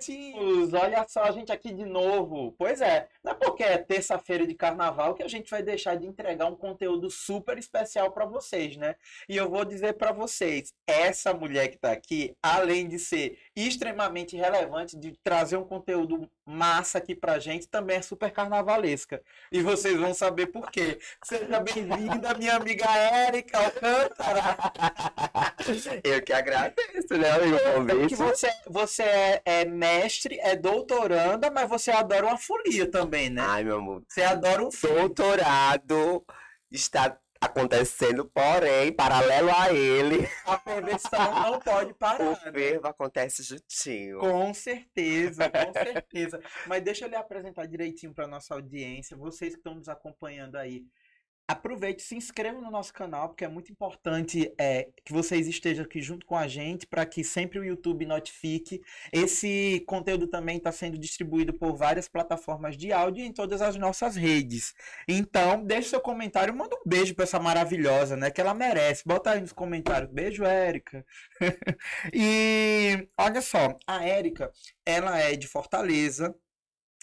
pretinhos! Olha só a gente aqui de novo. Pois é, não é porque é terça-feira de carnaval que a gente vai deixar de entregar um conteúdo super especial para vocês, né? E eu vou dizer para vocês, essa mulher que tá aqui, além de ser extremamente relevante, de trazer um conteúdo massa aqui pra gente, também é super carnavalesca. E vocês vão saber por quê. Seja bem-vinda, minha amiga Érica Alcântara. Eu que agradeço, né, amigo? Que você, você é, é, mestre, é doutoranda, mas você adora uma folia também, né? Ai, meu amor. Você adora um Doutorado está acontecendo, porém, paralelo a ele. A perversão não pode parar. O né? fervo acontece juntinho. Com certeza, com certeza. Mas deixa eu lhe apresentar direitinho para nossa audiência, vocês que estão nos acompanhando aí. Aproveite, se inscreva no nosso canal, porque é muito importante é, que vocês estejam aqui junto com a gente, para que sempre o YouTube notifique. Esse conteúdo também está sendo distribuído por várias plataformas de áudio em todas as nossas redes. Então, deixe seu comentário, manda um beijo para essa maravilhosa, né? Que ela merece. Bota aí nos comentários. Beijo, Érica. e olha só, a Érica, ela é de Fortaleza,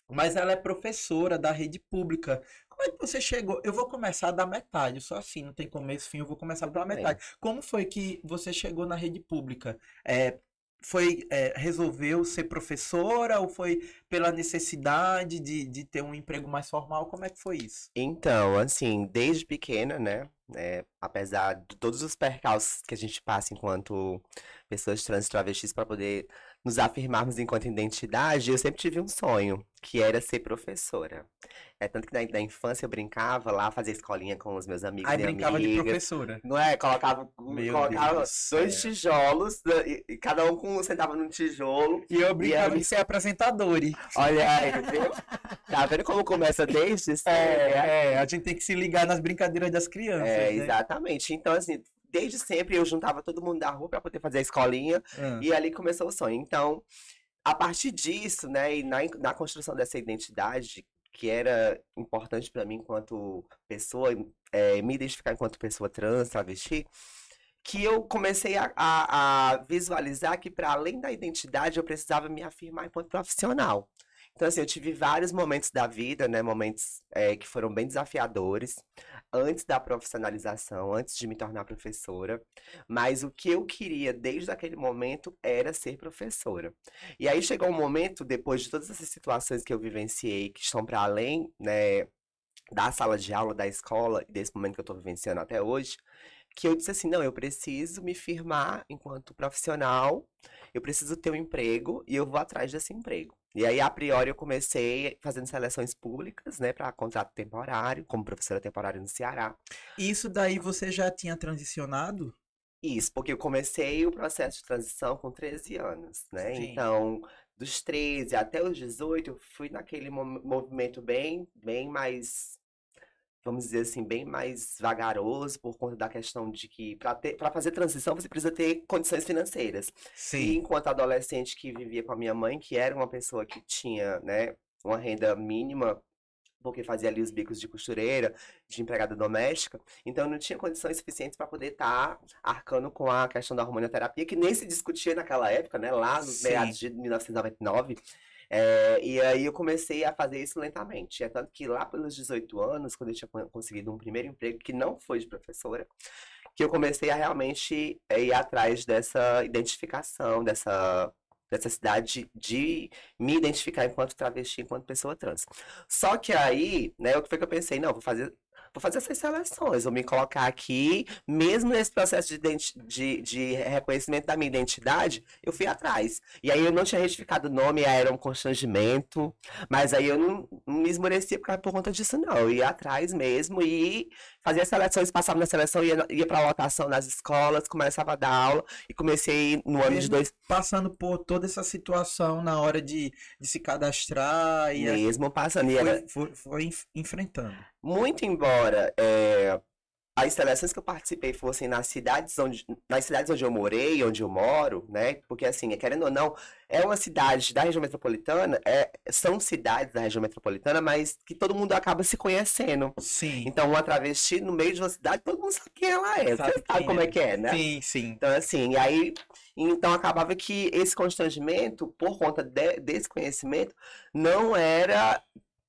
mas ela é professora da rede pública como é que você chegou? Eu vou começar da metade, só assim, não tem começo, fim, eu vou começar pela metade. Como foi que você chegou na rede pública? É, foi é, resolveu ser professora ou foi pela necessidade de, de ter um emprego mais formal? Como é que foi isso? Então, assim, desde pequena, né? É, apesar de todos os percalços que a gente passa enquanto pessoas trans e travestis para poder nos afirmarmos enquanto identidade, eu sempre tive um sonho, que era ser professora. É tanto que na, na infância eu brincava lá, fazia escolinha com os meus amigos Aí e brincava amigas. de professora. Não é? Colocava, Meu colocava Deus dois do céu. tijolos, né, e, e cada um com, sentava num tijolo. E eu brincava aí- de ser apresentador. e- Olha aí, viu? Tá vendo como começa desde? É, é, a gente tem que se ligar nas brincadeiras das crianças. É, né? exatamente. Então, assim, desde sempre eu juntava todo mundo da rua para poder fazer a escolinha Ah. e ali começou o sonho. Então, a partir disso, né, e na, na construção dessa identidade, que era importante para mim enquanto pessoa, é, me identificar enquanto pessoa trans, travesti, que eu comecei a, a- a visualizar que, para além da identidade, eu precisava me afirmar enquanto profissional. Então, assim, eu tive vários momentos da vida, né? Momentos é, que foram bem desafiadores, antes da profissionalização, antes de me tornar professora. Mas o que eu queria desde aquele momento era ser professora. E aí chegou um momento, depois de todas essas situações que eu vivenciei, que estão para além, né? Da sala de aula, da escola, desse momento que eu estou vivenciando até hoje, que eu disse assim: não, eu preciso me firmar enquanto profissional, eu preciso ter um emprego e eu vou atrás desse emprego. E aí, a priori, eu comecei fazendo seleções públicas, né, para contrato temporário, como professora temporária no Ceará. Isso daí você já tinha transicionado? Isso, porque eu comecei o processo de transição com 13 anos, né? Sim. Então, dos 13 até os 18, eu fui naquele mo- movimento bem, bem mais, vamos dizer assim, bem mais vagaroso, por conta da questão de que para fazer transição você precisa ter condições financeiras. E enquanto adolescente que vivia com a minha mãe, que era uma pessoa que tinha, né, uma renda mínima, porque fazia ali os bicos de costureira, de empregada doméstica, então eu não tinha condições suficientes para poder estar arcando com a questão da hormonioterapia, que nem se discutia naquela época, né, lá nos Sim. meados de 1999. É, e aí eu comecei a fazer isso lentamente. É tanto que lá pelos 18 anos, quando eu tinha con- conseguido um primeiro emprego, que não foi de professora, que eu comecei a realmente é, ir atrás dessa identificação, dessa necessidade de me identificar enquanto travesti, enquanto pessoa trans. Só que aí, né, o que foi que eu pensei? Não, vou fazer, vou fazer essas seleções, vou me colocar aqui, mesmo nesse processo de, de, de reconhecimento da minha identidade, eu fui atrás. E aí eu não tinha retificado o nome, era um constrangimento, mas aí eu não, não me esmorecia por, por conta disso, não. Eu ia atrás mesmo e fazia seleções, passava na seleção, ia, ia pra lotação nas escolas, começava a dar aula e comecei no ano de Mesmo dois, Passando por toda essa situação na hora de, de se cadastrar e mesmo passando. E era, foi, foi, foi enf- enfrentando. muito embora é, as seleções que eu participei fossem nas cidades onde, nas cidades onde eu morei, onde eu moro, né? Porque assim, querendo ou não, é uma cidade da região metropolitana, é, são cidades da região metropolitana, mas que todo mundo acaba se conhecendo. Sim. Então, uma travesti no meio de uma cidade, todo mundo sabe quem ela é. Sabe Você sabe como é. é que é, né? Sim, sim. Então, assim, e aí. Então, acabava que esse constrangimento, por conta de- desse conhecimento, não era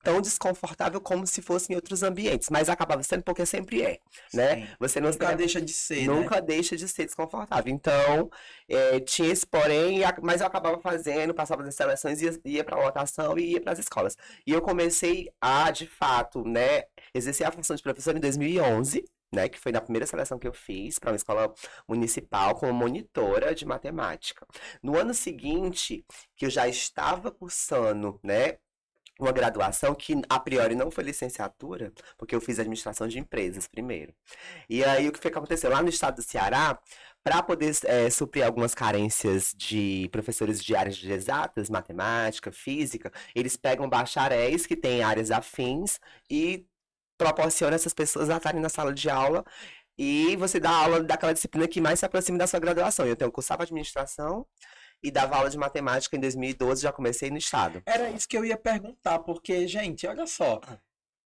tão desconfortável como se fosse em outros ambientes. Mas acabava sendo porque sempre é, né? Sim. Você Nunca deixa de ser, né? Nunca deixa de ser desconfortável. Então, eh, tinha esse porém, mas eu acabava fazendo, passava das seleções, ia, ia para lotação e ia para as escolas. E eu comecei a, de fato, né, exercer a função de professor em 2011, né, que foi na primeira seleção que eu fiz para uma escola municipal como monitora de matemática. No ano seguinte, que eu já estava cursando, né, uma graduação que a priori não foi licenciatura, porque eu fiz administração de empresas primeiro. E aí o que foi que aconteceu? Lá no estado do Ceará, para poder eh, suprir algumas carências de professores de áreas de exatas, matemática, física, eles pegam bacharéis que têm áreas afins e proporcionam essas pessoas a estarem na sala de aula e você dá aula daquela disciplina que mais se aproxima da sua graduação. Eu tenho cursava administração e dava aula de matemática em 2012, já comecei no estado. Era isso que eu ia perguntar, porque, gente, olha só.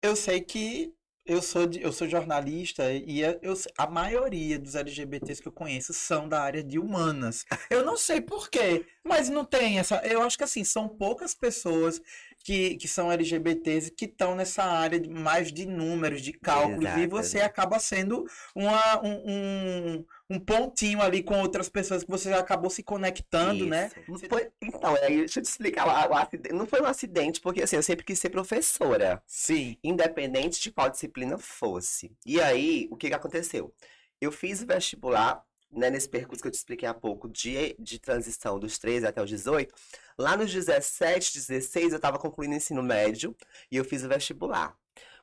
Eu sei que eu sou, eu sou jornalista e eu, a maioria dos LGBTs que eu conheço são da área de humanas. Eu não sei por quê, mas não tem essa. Eu acho que assim, são poucas pessoas que, que são LGBTs que estão nessa área de, mais de números, de cálculos, e Exato, você exato. acaba sendo uma, um, um, um pontinho ali com outras pessoas que você acabou se conectando, né? Isso. Não foi- Então, aí, deixa eu te explicar lá, o acidente. Não foi um acidente, porque assim, eu sempre quis ser professora, Sim. independente de qual disciplina fosse. E aí, o que que aconteceu? Eu fiz o vestibular, né, nesse percurso que eu te expliquei há pouco, de, de transição dos 13 até os 18. Lá nos 17, 16, eu estava concluindo o ensino médio e eu fiz o vestibular.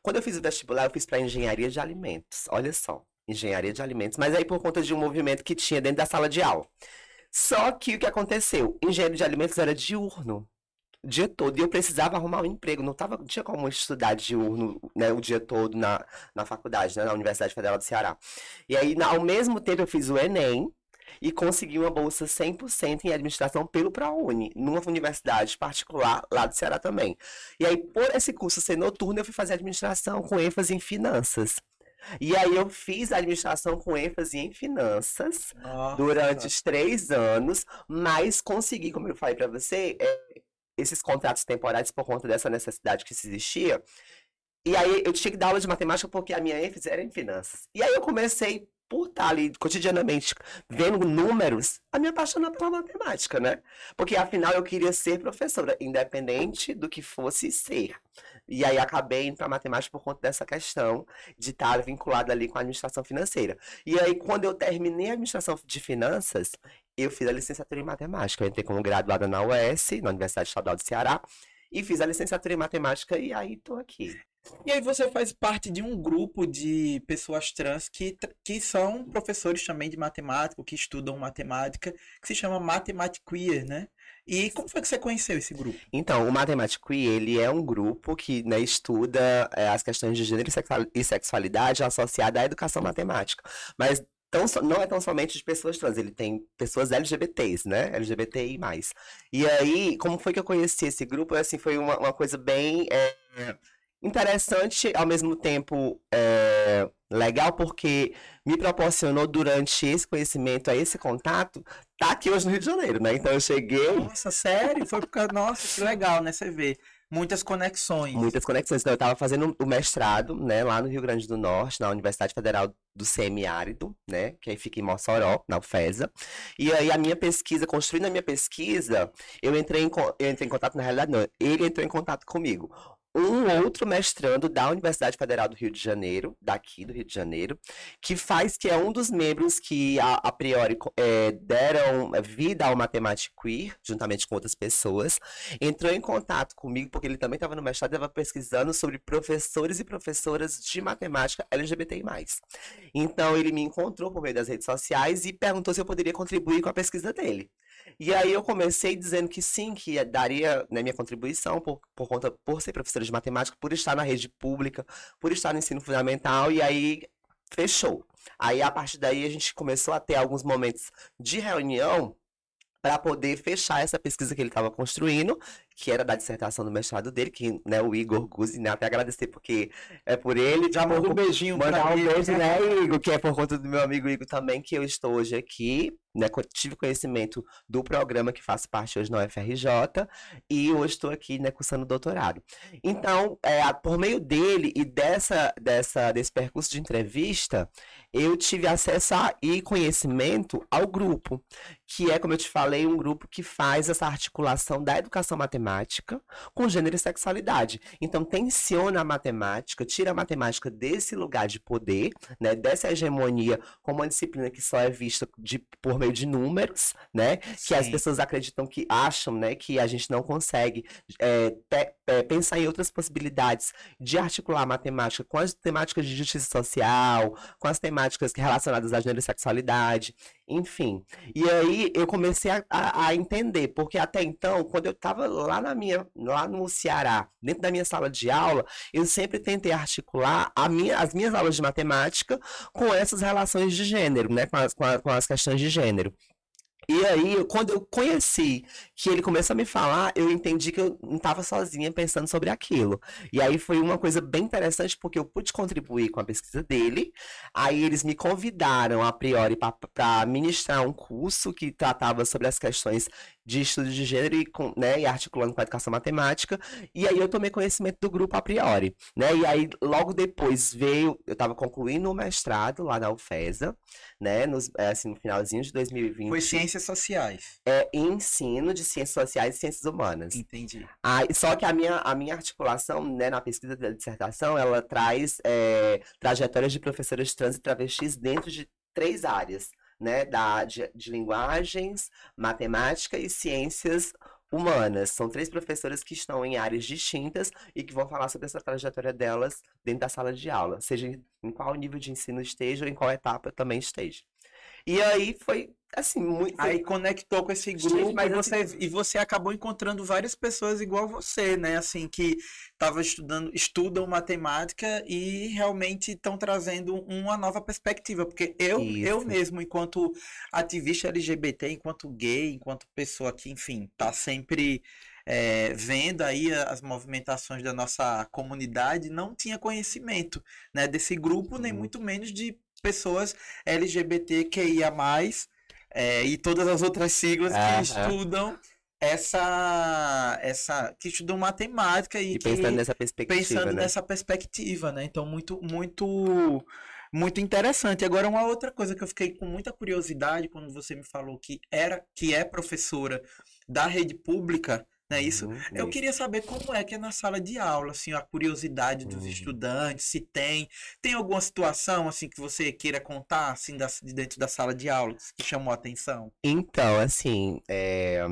Quando eu fiz o vestibular, eu fiz para engenharia de alimentos. Olha só, engenharia de alimentos. Mas aí por conta de um movimento que tinha dentro da sala de aula. Só que o que aconteceu? Engenharia de alimentos era diurno. Dia todo. E eu precisava arrumar um emprego. Não, tava, não tinha como estudar diurno, né, o dia todo na, na faculdade, né, na Universidade Federal do Ceará. E aí, ao mesmo tempo, eu fiz o Enem e consegui uma bolsa 100% em administração pelo ProUni, numa universidade particular lá do Ceará também. E aí, por esse curso ser noturno, eu fui fazer administração com ênfase em finanças. E aí, eu fiz administração com ênfase em finanças Nossa. durante os três anos, mas consegui, como eu falei para você, é, esses contratos temporários por conta dessa necessidade que se existia. E aí eu tinha que dar aula de matemática porque a minha ênfase era em finanças. E aí eu comecei, por estar ali cotidianamente vendo números, a me apaixonar pela matemática, né? Porque afinal eu queria ser professora, independente do que fosse ser. E aí acabei indo para matemática por conta dessa questão de estar vinculada ali com a administração financeira. E aí, quando eu terminei a administração de finanças, eu fiz a licenciatura em matemática. Eu entrei como graduada na UES, na Universidade Estadual do Ceará, e fiz a licenciatura em matemática e aí tô aqui. E aí você faz parte de um grupo de pessoas trans que, que são professores também de matemática, que estudam matemática, que se chama Mathematic Queer, né? E como foi que você conheceu esse grupo? Então, o Matemático ele é um grupo que né, estuda é, as questões de gênero e sexual- e sexualidade associada à educação matemática. Mas tão não é tão somente de pessoas trans, ele tem pessoas LGBTs, né? LGBTI+. E aí, como foi que eu conheci esse grupo? Assim, foi uma, uma coisa bem é, interessante, ao mesmo tempo é, legal, porque me proporcionou durante esse conhecimento, esse contato, tá aqui hoje no Rio de Janeiro, né? Então eu cheguei Nossa, sério? Foi por causa... Nossa, que legal, né? Você vê. Muitas conexões. Muitas conexões. Então, eu estava fazendo o mestrado, né, lá no Rio Grande do Norte, na Universidade Federal do Semiárido, né, que aí fica em Mossoró, na UFESA. E aí a minha pesquisa, construindo a minha pesquisa, eu entrei em, eu entrei em contato, na realidade não, ele entrou em contato comigo. Um outro mestrando da Universidade Federal do Rio de Janeiro, daqui do Rio de Janeiro, que faz que é um dos membros que a, a priori eh, deram vida ao Matemático Queer, juntamente com outras pessoas, entrou em contato comigo, porque ele também estava no mestrado estava pesquisando sobre professores e professoras de matemática LGBTI+. Então, ele me encontrou por meio das redes sociais e perguntou se eu poderia contribuir com a pesquisa dele. E aí eu comecei dizendo que sim, que daria né, minha contribuição por, por conta, por ser professora de matemática, por estar na rede pública, por estar no ensino fundamental, e aí fechou. Aí, a partir daí, a gente começou a ter alguns momentos de reunião para poder fechar essa pesquisa que ele estava construindo, que era da dissertação do mestrado dele, que né, o Igor Guzzi, né, até agradecer porque é por ele. Já manda um beijinho Mandar um beijo, né, Igor, que é por conta do meu amigo Igor também, que eu estou hoje aqui, né, tive conhecimento do programa que faço parte hoje na UFRJ, e hoje estou aqui, né, cursando doutorado. Então, é, por meio dele e dessa, dessa, desse percurso de entrevista, eu tive acesso a, e conhecimento ao grupo, que é, como eu te falei, um grupo que faz essa articulação da educação matemática com gênero e sexualidade. Então, tensiona a matemática, tira a matemática desse lugar de poder, né, dessa hegemonia como uma disciplina que só é vista de, por meio de números, né, Sim. que as pessoas acreditam que acham, né, que a gente não consegue é, te, é, pensar em outras possibilidades de articular a matemática com as temáticas de justiça social, com as temáticas relacionadas à gênero e sexualidade, enfim. E aí eu comecei a, a, a entender, porque até então, quando eu estava lá na minha, lá no Ceará, dentro da minha sala de aula, eu sempre tentei articular a minha, as minhas aulas de matemática com essas relações de gênero, né, com as, com, a, com as questões de gênero. E aí, quando eu conheci que ele começou a me falar, eu entendi que eu não estava sozinha pensando sobre aquilo. E aí foi uma coisa bem interessante, porque eu pude contribuir com a pesquisa dele. Aí eles me convidaram, a priori, para ministrar um curso que tratava sobre as questões de estudo de gênero e, com, né, e articulando com a educação matemática. E aí eu tomei conhecimento do grupo a priori, né? E aí logo depois veio, eu estava concluindo o mestrado lá na UFESA, né, nos, é, assim, no finalzinho de 2020. Foi ciências sociais. É ensino de ciências sociais e ciências humanas. Entendi. Ah, só que a minha, a minha articulação, né, na pesquisa da dissertação, ela traz é, trajetórias de professoras trans e travestis dentro de três áreas né, da, de, de linguagens, matemática e ciências humanas. São três professoras que estão em áreas distintas e que vão falar sobre essa trajetória delas dentro da sala de aula, seja em qual nível de ensino esteja ou em qual etapa também esteja. E aí foi assim, muito. Aí conectou com esse grupo mas e, você, assim... e você acabou encontrando várias pessoas igual você, né? Assim, que estavam estudando, estudam matemática e realmente estão trazendo uma nova perspectiva. Porque eu, eu mesmo, enquanto ativista LGBT, enquanto gay, enquanto pessoa que, enfim, tá sempre. É, vendo aí as movimentações da nossa comunidade, não tinha conhecimento né, desse grupo, nem uhum. muito menos de pessoas LGBTQIA+, é, e todas as outras siglas que ah, estudam essa essa que estudam matemática e, e pensando que, nessa perspectiva pensando né? nessa perspectiva né? Então muito muito muito interessante. Agora uma outra coisa que eu fiquei com muita curiosidade quando você me falou que era que é professora da rede pública é isso? Uhum, eu isso. queria saber como é que é na sala de aula, assim, a curiosidade dos uhum. estudantes, se tem. Tem alguma situação, assim, que você queira contar, assim, da, de dentro da sala de aula, que chamou a atenção? Então, assim, é...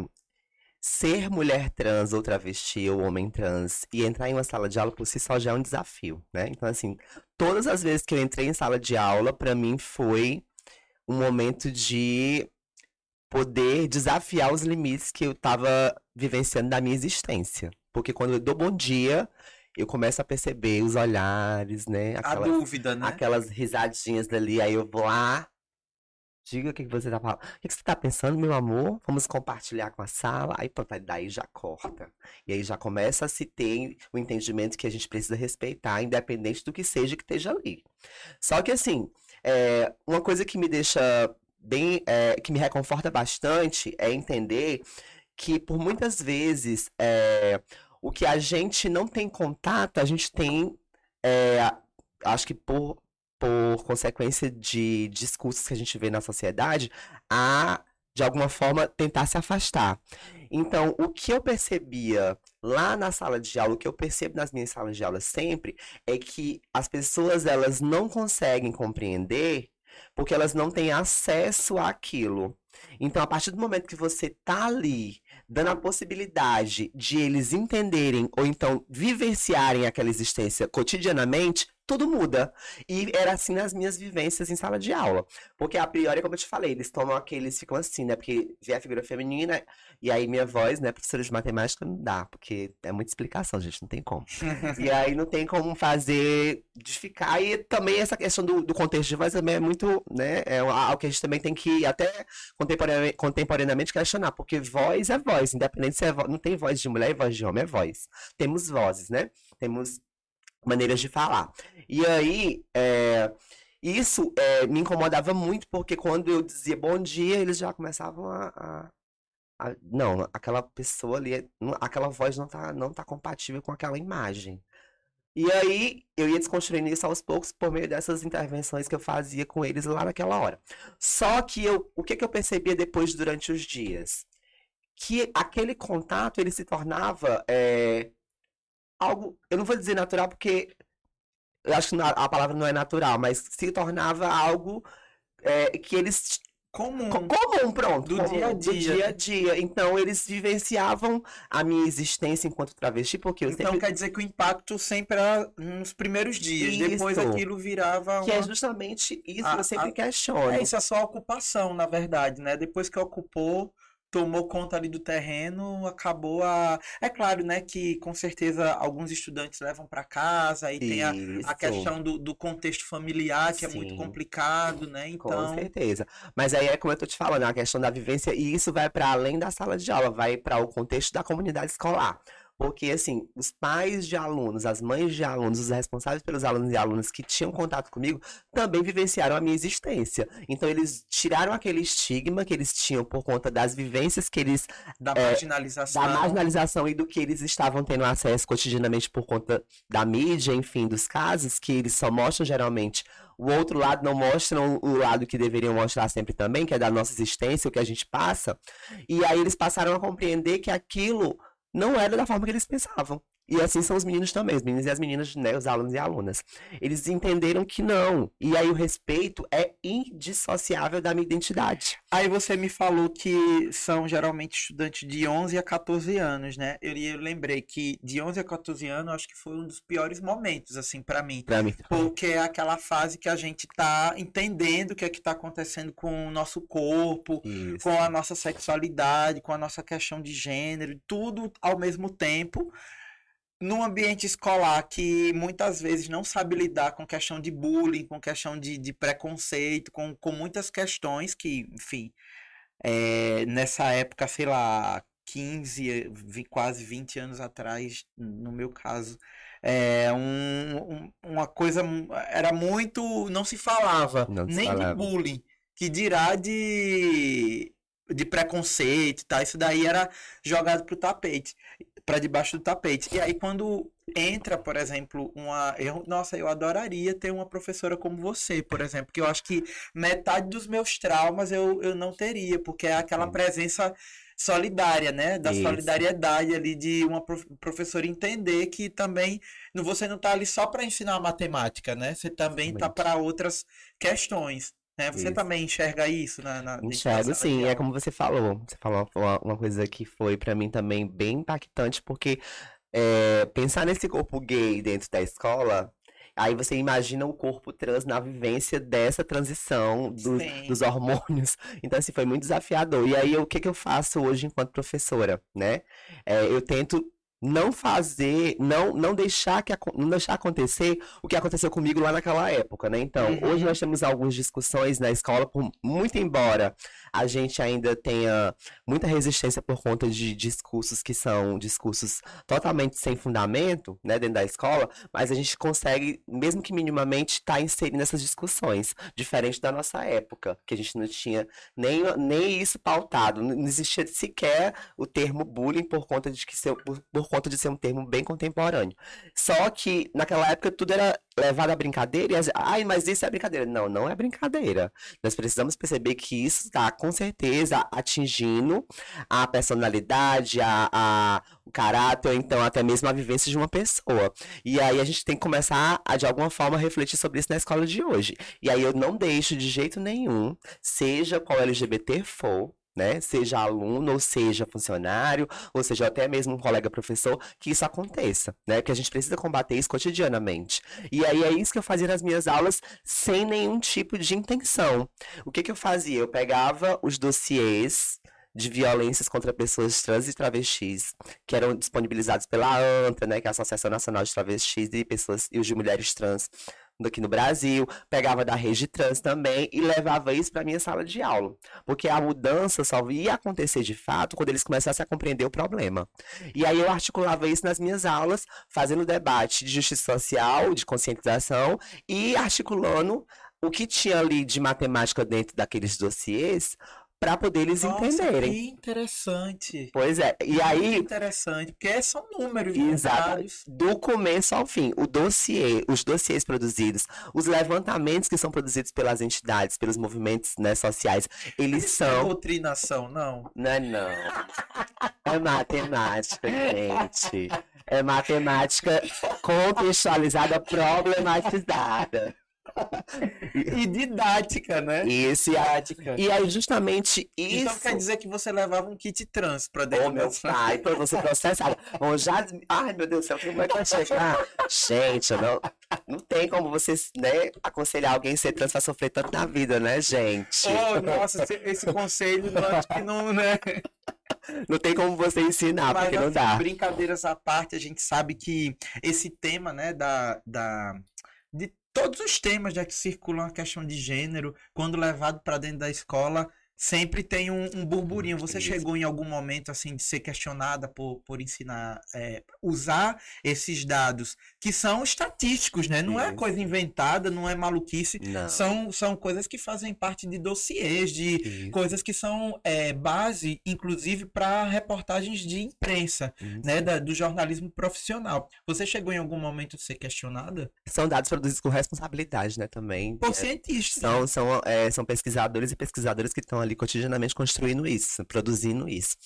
ser mulher trans ou travesti ou homem trans e entrar em uma sala de aula por si só já é um desafio, né? Então, assim, todas as vezes que eu entrei em sala de aula, para mim foi um momento de poder desafiar os limites que eu estava vivenciando da minha existência. Porque quando eu dou bom dia, eu começo a perceber os olhares, né? Aquelas, a dúvida, né? Aquelas risadinhas dali, aí eu vou lá. Diga o que, você tá falando. O que, você tá pensando, meu amor? Vamos compartilhar com a sala. Aí pronto, daí já corta. E aí já começa a se ter o entendimento que a gente precisa respeitar, independente do que seja que esteja ali. Só que assim, é, uma coisa que me deixa bem, é, que me reconforta bastante é entender que por muitas vezes é, o que a gente não tem contato, a gente tem, é, acho que por, por consequência de discursos que a gente vê na sociedade, a, de alguma forma, tentar se afastar. Então, o que eu percebia lá na sala de aula, o que eu percebo nas minhas salas de aula sempre, é que as pessoas elas não conseguem compreender porque elas não têm acesso àquilo. Então, a partir do momento que você tá ali, dando a possibilidade de eles entenderem ou então vivenciarem aquela existência cotidianamente, tudo muda. E era assim nas minhas vivências em sala de aula. Porque a priori, como eu te falei, eles tomam aqueles, ficam assim, né? Porque vê a figura feminina, e aí minha voz, né, professora de matemática, não dá, porque é muita explicação, gente, não tem como. e aí não tem como fazer de ficar. E também essa questão do, do contexto de voz também é muito, né? É algo que a gente também tem que até contemporaneamente, contemporaneamente questionar, porque voz é voz, independente se é voz, não tem voz de mulher e voz de homem, é voz. Temos vozes, né? Temos maneiras de falar. E aí, é, isso é, me incomodava muito, porque quando eu dizia bom dia, eles já começavam a, a, a, não, aquela pessoa ali, aquela voz não tá, não tá compatível com aquela imagem. E aí, eu ia desconstruindo isso aos poucos por meio dessas intervenções que eu fazia com eles lá naquela hora. Só que eu, o que, que eu percebia depois durante os dias? Que aquele contato, ele se tornava é, algo, eu não vou dizer natural porque eu acho que a palavra não é natural, mas se tornava algo é, que eles comum. Comum, pronto. Do dia a dia. Do dia a dia. Então, eles vivenciavam a minha existência enquanto travesti, porque eu então, sempre... quer dizer que o impacto sempre era nos primeiros dias. Isso. Depois aquilo virava. Que é justamente isso, a, eu sempre a... questiono. É, isso é só ocupação, na verdade, né? Depois que ocupou tomou conta ali do terreno, acabou a. É claro, né, que com certeza alguns estudantes levam para casa e tem a, a questão do, do, contexto familiar, que Sim. é muito complicado, né? Então. Com certeza. Mas aí é como eu tô te falando, a questão da vivência, e isso vai para além da sala de aula, vai para o contexto da comunidade escolar. Porque, assim, os pais de alunos, as mães de alunos, os responsáveis pelos alunos e alunas que tinham contato comigo, também vivenciaram a minha existência. Então, eles tiraram aquele estigma que eles tinham por conta das vivências que eles. Da é, marginalização. Da marginalização e do que eles estavam tendo acesso cotidianamente por conta da mídia, enfim, dos casos, que eles só mostram geralmente o outro lado não mostram o lado que deveriam mostrar sempre também, que é da nossa existência, o que a gente passa. E aí eles passaram a compreender que aquilo não era da forma que eles pensavam. E assim são os meninos também, os meninos e as meninas, né, os alunos e alunas. Eles entenderam que não. E aí o respeito é indissociável da minha identidade. Aí você me falou que são geralmente estudantes de 11 a 14 anos, né? Eu, eu lembrei que de 11 a 14 anos, acho que foi um dos piores momentos, assim, para mim. Pra mim. Porque é aquela fase que a gente tá entendendo o que é que tá acontecendo com o nosso corpo, Isso. com a nossa sexualidade, com a nossa questão de gênero, tudo ao mesmo tempo num ambiente escolar que muitas vezes não sabe lidar com questão de bullying, com questão de, de preconceito, com, com muitas questões que, enfim, é, nessa época, sei lá, 15, quase 20 anos atrás, no meu caso, é um, um, uma coisa era muito não se falava não nem falava. de bullying que dirá de de preconceito tá isso daí era jogado pro tapete para debaixo do tapete. E aí quando entra, por exemplo, uma, eu, nossa, eu adoraria ter uma professora como você, por exemplo, que eu acho que metade dos meus traumas eu, eu não teria, porque é aquela presença solidária, né? Da Isso. solidariedade ali de uma professora entender que também você não está ali só para ensinar matemática, né? Você também está para outras questões. Né? Você isso. também enxerga isso na, na Enxergo, sim. É como você falou. Você falou uma, uma coisa que foi para mim também bem impactante, porque é, pensar nesse corpo gay dentro da escola Aí você imagina o corpo trans na vivência dessa transição dos, dos hormônios. Então, assim, foi muito desafiador. E aí, o que, que eu faço hoje enquanto professora, né? É, eu tento não fazer, não não deixar que não deixar acontecer o que aconteceu comigo lá naquela época, né? Então, uhum. hoje nós temos algumas discussões na escola, por, muito embora a gente ainda tenha muita resistência por conta de discursos que são discursos totalmente sem fundamento, né, dentro da escola, mas a gente consegue, mesmo que minimamente, estar tá inserindo essas discussões, diferente da nossa época, que a gente não tinha nem, nem isso pautado, não existia sequer o termo bullying por conta de que ser, por, por conta de ser um termo bem contemporâneo. Só que naquela época tudo era levado à brincadeira e as... ai, mas isso é brincadeira. Não, não é brincadeira. Nós precisamos perceber que isso está com certeza atingindo a personalidade, a, a, o caráter, ou então até mesmo a vivência de uma pessoa. E aí a gente tem que começar a, de alguma forma, refletir sobre isso na escola de hoje. E aí eu não deixo de jeito nenhum, seja qual LGBT for, né? Seja aluno, ou seja funcionário, ou seja até mesmo um colega professor, que isso aconteça, né? Que a gente precisa combater isso cotidianamente. E aí é isso que eu fazia nas minhas aulas sem nenhum tipo de intenção. O que que eu fazia? Eu pegava os dossiês de violências contra pessoas trans e travestis, que eram disponibilizados pela ANTA, né, que é a Associação Nacional de Travestis e Pessoas e os de Mulheres Trans aqui no Brasil, pegava da rede trans também e levava isso para minha sala de aula, porque a mudança só ia acontecer de fato quando eles começassem a compreender o problema. E aí eu articulava isso nas minhas aulas, fazendo debate de justiça social, de conscientização e articulando o que tinha ali de matemática dentro daqueles dossiês para poder eles Nossa, entenderem. Que interessante. Pois é. E Que aí, interessante, porque são números, Exato. do começo ao fim, o dossiê, os dossiês produzidos, os levantamentos que são produzidos pelas entidades, pelos movimentos né, sociais, eles Isso não é são. doutrinação, não. Não, é não. É matemática, gente. É matemática contextualizada, problematizada. E didática, né? Isso, e, Didática. e aí justamente isso. Então quer dizer que você levava um kit trans pra dentro Ô, meu pai, pra você processar. Bom, já... Ai, meu Deus do céu, como é que vai chegar? Gente, não, não tem como você né, aconselhar alguém a ser trans pra sofrer tanto na vida, né, gente? Oh, nossa, esse, conselho eu acho que não, né? Não tem como você ensinar, Mas, porque não assim, dá. Brincadeiras à parte, a gente sabe que esse tema, né, da, da de todos os temas já que circulam a questão de gênero, quando levado para dentro da escola, sempre tem um, um burburinho. Você Isso. chegou em algum momento assim de ser questionada por, por ensinar, é, usar esses dados que são estatísticos, né? Não é coisa inventada, não é maluquice. Não. São, são coisas que fazem parte de dossiês, de Isso, coisas que são é, base, inclusive, para reportagens de imprensa, isso. né, da- do jornalismo profissional. Você chegou em algum momento a ser questionada? São dados produzidos com responsabilidade, né, também. Por É, cientistas. São, são, é, são pesquisadores e pesquisadoras que estão ali cotidianamente construindo isso, produzindo isso.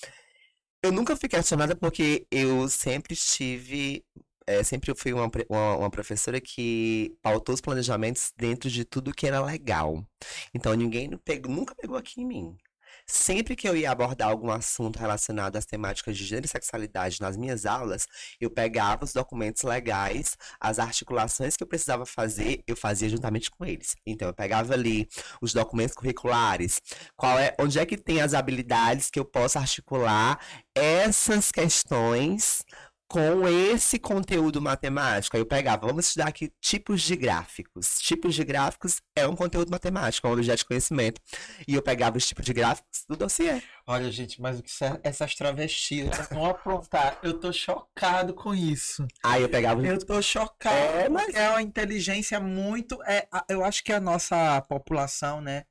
Eu nunca fui questionada porque eu sempre estive. é, sempre eu fui uma, uma, uma professora que pautou os planejamentos dentro de tudo que era legal. Então ninguém pegou- nunca pegou aqui em mim. Sempre que eu ia abordar algum assunto relacionado às temáticas de gênero e sexualidade nas minhas aulas, eu pegava os documentos legais, as articulações que eu precisava fazer, eu fazia juntamente com eles. Então, eu pegava ali os documentos curriculares, qual é, onde é que tem as habilidades que eu posso articular essas questões com esse conteúdo matemático. Aí eu pegava, vamos estudar aqui tipos de gráficos. Tipos de gráficos é um conteúdo matemático, é um objeto de conhecimento. E eu pegava os tipos de gráficos do dossiê. Olha, gente, mas o que essa- essas travestis vão aprontar? Eu tô chocado com isso. Aí eu pegava Eu tô chocado. É, mas- É uma inteligência muito. É, eu acho que a nossa população, né?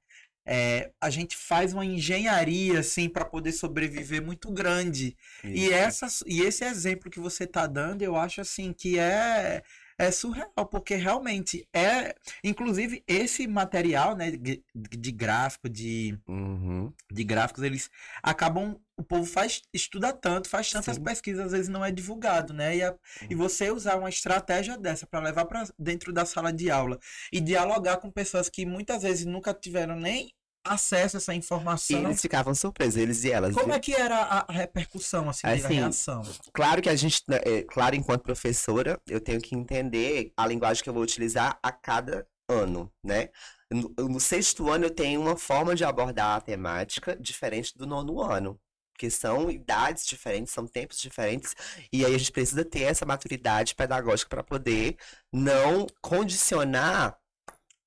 É, a gente faz uma engenharia assim para poder sobreviver muito grande. E isso. essas, e esse exemplo que você tá dando, eu acho assim que é é surreal, porque realmente é, inclusive esse material, né, de, de gráfico, de, Uhum. de gráficos, eles acabam, o povo faz, estuda tanto, faz tantas Sim. pesquisas, às vezes não é divulgado, né? E, a- e você usar uma estratégia dessa para levar para dentro da sala de aula e dialogar com pessoas que muitas vezes nunca tiveram nem acesso a essa E informação. eles ficavam surpresos, eles e elas. Como viu? é que era a, repercussão, assim, Assim, reação? Claro que a gente, né, é, claro, enquanto professora, eu tenho que entender a linguagem que eu vou utilizar a cada ano, né? No, no sexto ano eu tenho uma forma de abordar a temática diferente do nono ano. Porque são idades diferentes, são tempos diferentes, e aí a gente precisa ter essa maturidade pedagógica para poder não condicionar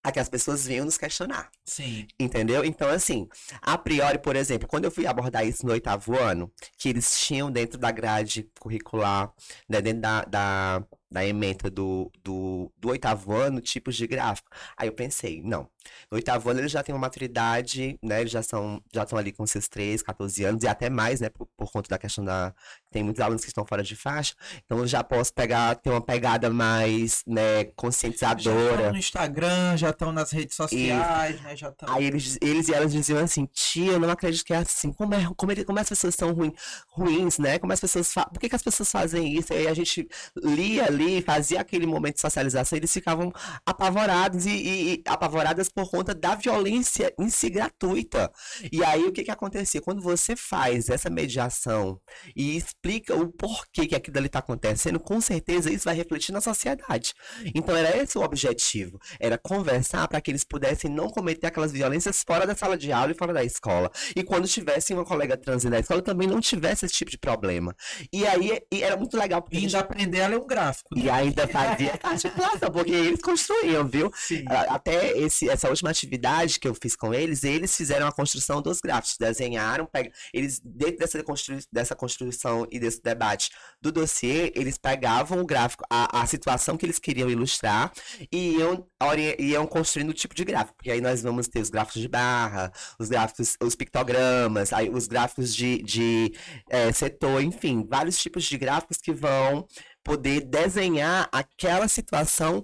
a que as pessoas venham nos questionar. Sim. Entendeu? Então, assim, a priori, por exemplo, quando eu fui abordar isso no oitavo ano, que eles tinham dentro da grade curricular, né, dentro da, da, da ementa do, do, do oitavo ano, tipos de gráfico. Aí eu pensei, não. No oitavo ano eles já têm uma maturidade, né? Eles já são, já estão ali com seus 13, 14 anos, e até mais, né? Por, por conta da questão da. Tem muitos alunos que estão fora de faixa, então eu já posso pegar, ter uma pegada mais, né, Já conscientizadora. estão no Instagram, já estão nas redes sociais, né? Já estão. Aí eles, eles e elas diziam assim, tia, eu não acredito que é assim. Como, é, como, ele, como as pessoas são ruim, ruins, né? Como as pessoas fa... Por que, que as pessoas fazem isso? Aí a gente lia ali, fazia aquele momento de escolarização, eles ficavam apavorados e, e, e, apavoradas por conta da violência em si gratuita. E aí o que que acontecia? Quando você faz essa mediação e explica o porquê que aquilo ali está acontecendo, com certeza isso vai refletir na sociedade. Então era esse o objetivo, era conversar para que eles pudessem não cometer aquelas violências fora da sala de aula e fora da escola. E quando tivesse uma colega trans na escola, também não tivesse esse tipo de problema. E aí e era muito legal. Porque e ainda aprender a ler um gráfico. E ainda fazia articulação, porque eles construíam, viu? Sim. Até esse, essa última atividade que eu fiz com eles, eles fizeram a construção dos gráficos, desenharam, pega, eles, dentro dessa, constru, dessa construção e desse debate do dossiê, eles pegavam o gráfico, a, a situação que eles queriam ilustrar e iam, iam construindo o tipo de gráfico. Porque aí nós vamos ter os gráficos de barra, os gráficos, os pictogramas, aí os gráficos de, de é, setor, enfim, vários tipos de gráficos que vão poder desenhar aquela situação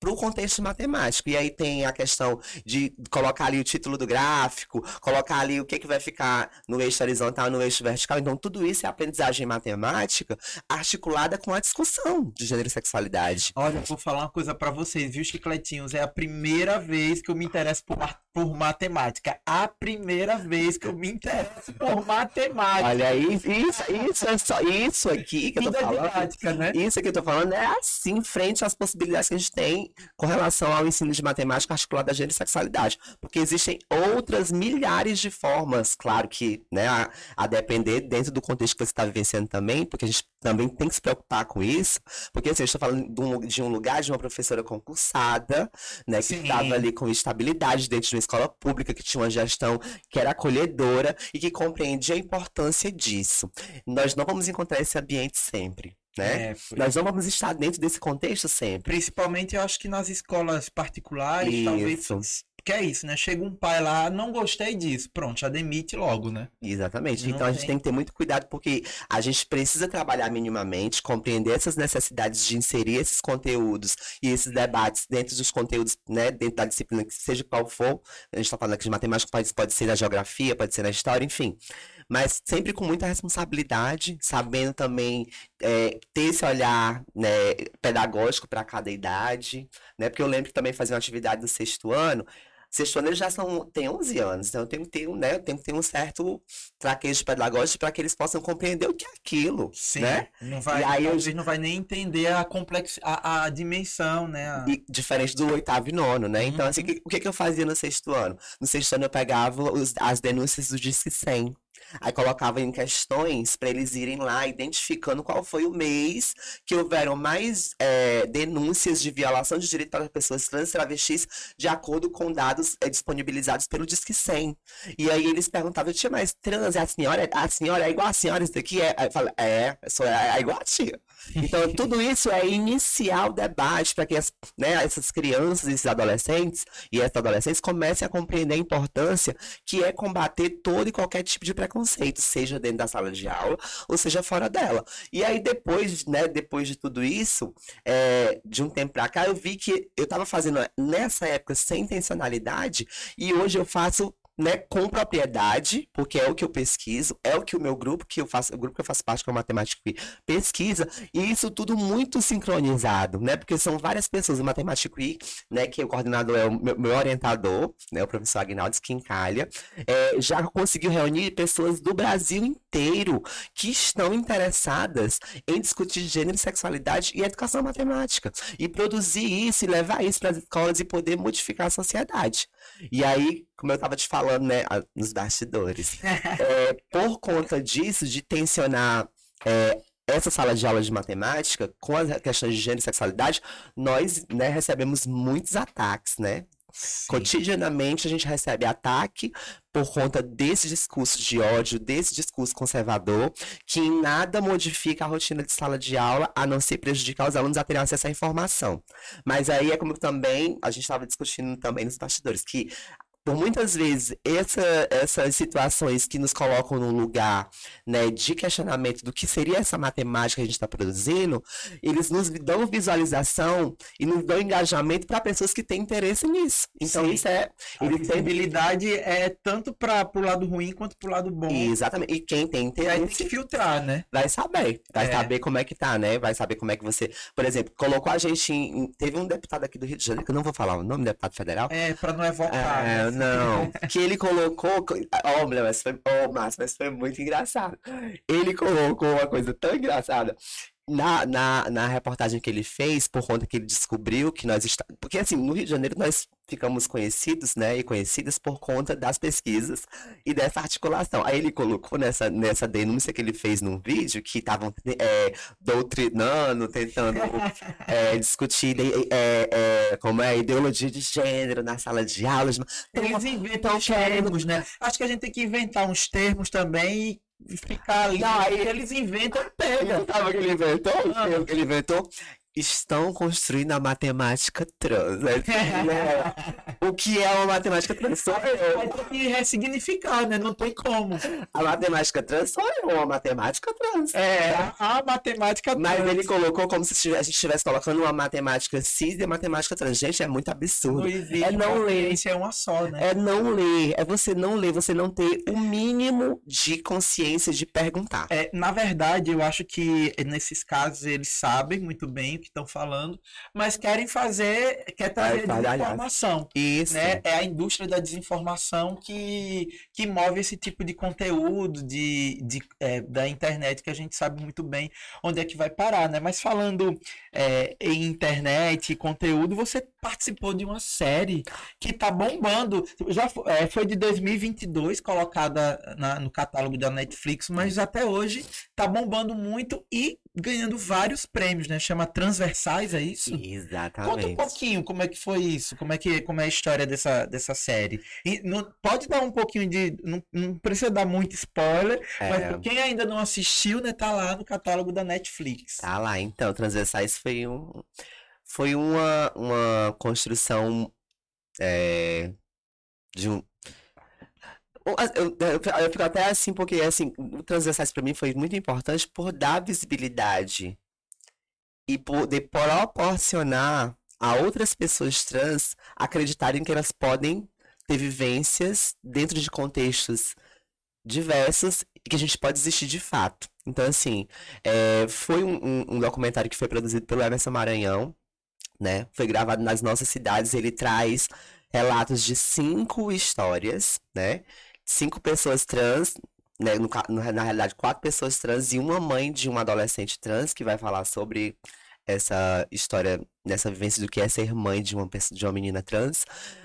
para o contexto matemático. E aí tem a questão de colocar ali o título do gráfico, colocar ali o que, que vai ficar no eixo horizontal, no eixo vertical. Então, tudo isso é aprendizagem matemática articulada com a discussão de gênero e sexualidade. Olha, vou falar uma coisa para vocês, viu, chicletinhos? É a primeira vez que eu me interesso por, por matemática. A primeira vez que eu me interesso por matemática. Olha, isso, isso, isso é só isso aqui que eu tô falando. Didática, né? Isso que eu tô falando é assim, frente às possibilidades que a gente tem com relação ao ensino de matemática articulada a gênero e sexualidade. Porque existem outras milhares de formas, claro que, né, a, a depender dentro do contexto que você está vivenciando também, porque a gente também tem que se preocupar com isso, porque assim, eu estou falando de um, de um lugar de uma professora concursada, né, que estava ali com estabilidade dentro de uma escola pública, que tinha uma gestão que era acolhedora e que compreendia a importância disso. Nós não vamos encontrar esse ambiente sempre né? É, Nós não vamos estar dentro desse contexto sempre. Principalmente, eu acho que nas escolas particulares, isso. talvez que é isso, né? Chega um pai lá, não gostei disso, pronto, já demite logo, né? Exatamente. Não então a gente tem que ter muito cuidado porque a gente precisa trabalhar minimamente, compreender essas necessidades de inserir esses conteúdos e esses debates dentro dos conteúdos, né? Dentro da disciplina, que seja qual for. A gente está falando aqui de matemática, pode, pode ser na geografia, pode ser na história, enfim mas sempre com muita responsabilidade, sabendo também é, ter esse olhar né, pedagógico para cada idade, né? Porque eu lembro que também fazia uma atividade no sexto ano, sexto ano eles já são, têm 11 anos, então eu tenho que ter, né, eu tenho que ter um certo traquejo pedagógico para que eles possam compreender o que é aquilo, Sim, né? Não vai, e aí eu... não vai nem entender a complex, a, a dimensão, né? A... E, diferente do oitavo e nono, né? Uhum. Então, assim, uhum. o que, que eu fazia no sexto ano? No sexto ano eu pegava os, as denúncias do Disque 100, Aí colocava em questões para eles irem lá identificando qual foi o mês que houveram mais é, denúncias de violação de direito para pessoas trans e travestis, de acordo com dados é, disponibilizados pelo Disque 100. E aí eles perguntavam, tinha mais trans? A senhora, a senhora é igual a senhora, isso daqui é? Eu é, é, é igual a tia. Então, tudo isso é iniciar o debate para que as, né, essas crianças, esses adolescentes e essas adolescentes comecem a compreender a importância que é combater todo e qualquer tipo de preconceito, seja dentro da sala de aula ou seja fora dela. E aí, depois, né, depois de tudo isso, é, de um tempo para cá, eu vi que eu estava fazendo nessa época sem intencionalidade e hoje eu faço né, com propriedade, porque é o que eu pesquiso, é o que o meu grupo que eu faço, o grupo que eu faço parte, que é o Matemático pesquisa, e isso tudo muito sincronizado, né? Porque são várias pessoas, o Matemático né, que o coordenador é o meu, meu orientador, né, o professor Agnaldo Quincalha, é, já conseguiu reunir pessoas do Brasil inteiro que estão interessadas em discutir gênero, sexualidade e educação matemática, e produzir isso e levar isso para as escolas e poder modificar a sociedade. E aí, como eu estava te falando, né, nos bastidores, é, por conta disso, de tensionar é, essa sala de aula de matemática com as questões de gênero e sexualidade, nós né, recebemos muitos ataques, né? Sim. Cotidianamente a gente recebe ataque por conta desse discurso de ódio, desse discurso conservador, que em nada modifica a rotina de sala de aula, a não ser prejudicar os alunos a terem acesso à informação. Mas aí é como também a gente estava discutindo também nos bastidores, que por muitas vezes essa, essas situações que nos colocam num lugar né, de questionamento do que seria essa matemática que a gente está produzindo, eles nos dão visualização e nos dão engajamento para pessoas que têm interesse nisso. Então Sim. isso é. A visibilidade tem... é tanto para o lado ruim quanto para o lado bom. Exatamente. E quem tem interesse. Vai que filtrar, né? Vai saber. Vai é. saber como é que tá, né? Vai saber como é que você. Por exemplo, colocou a gente em. Teve um deputado aqui do Rio de Janeiro, que eu não vou falar o nome, deputado federal. É, para não evocar. É, né? Não. que ele colocou. Ó, oh, mas foi. Oh, mas foi muito engraçado. Ele colocou uma coisa tão engraçada na, na, na reportagem que ele fez, por conta que ele descobriu que nós estamos. Porque, assim, no Rio de Janeiro nós ficamos conhecidos, né? E conhecidas por conta das pesquisas e dessa articulação. Aí ele colocou nessa, nessa denúncia que ele fez num vídeo que estavam é, doutrinando, tentando é, discutir é, é, como é a ideologia de gênero na sala de aulas. Eles inventam termos, né? Acho que a gente tem que inventar uns termos também ficar ali. Não, aí eles inventam pegam. Sabe o que ele inventou? Ah. Ele inventou? Estão construindo a matemática trans. Né? o que é uma matemática trans? Sou eu. Vai ter que ressignificar, né? Não tem como. A matemática trans sou eu, uma matemática trans. É, a matemática trans. Mas ele colocou como se a gente estivesse colocando uma matemática cis e matemática trans. Gente, é muito absurdo. Não existe é não ler. é uma só, né? É não ler. É você não ler, você não ter o mínimo de consciência de perguntar. É, na verdade, eu acho que nesses casos eles sabem muito bem o que estão falando, mas querem fazer, quer trazer desinformação. Isso. Né? É a indústria da desinformação que, que move esse tipo de conteúdo de, de, é, da internet que a gente sabe muito bem onde é que vai parar, né? Mas falando é, em internet e conteúdo, você participou de uma série que tá bombando. Já foi, é, foi de 2022 colocada na, no catálogo da Netflix, mas até hoje tá bombando muito e ganhando vários prêmios, né? Chama Transversais, é isso? Exatamente. Conta um pouquinho como é que foi isso, como é que como é a história dessa, dessa série. E não, pode dar um pouquinho de. Não, não precisa dar muito spoiler, é... mas quem ainda não assistiu, né, tá lá no catálogo da Netflix. Tá lá, então. Transversais foi um. Foi uma, uma construção é, de um, eu, eu, eu, fico até assim, porque assim, o Transversais para mim foi muito importante por dar visibilidade e poder proporcionar a outras pessoas trans acreditarem que elas podem ter vivências dentro de contextos diversos e que a gente pode existir de fato. Então, assim, é, foi um, um, um documentário que foi produzido pelo Emerson Maranhão, né? Foi gravado nas nossas cidades. Ele traz relatos de cinco histórias, né? Cinco pessoas trans, né, no, na realidade, quatro pessoas trans e uma mãe de um adolescente trans que vai falar sobre essa história, nessa vivência do que é ser mãe de uma, pessoa, de uma menina trans,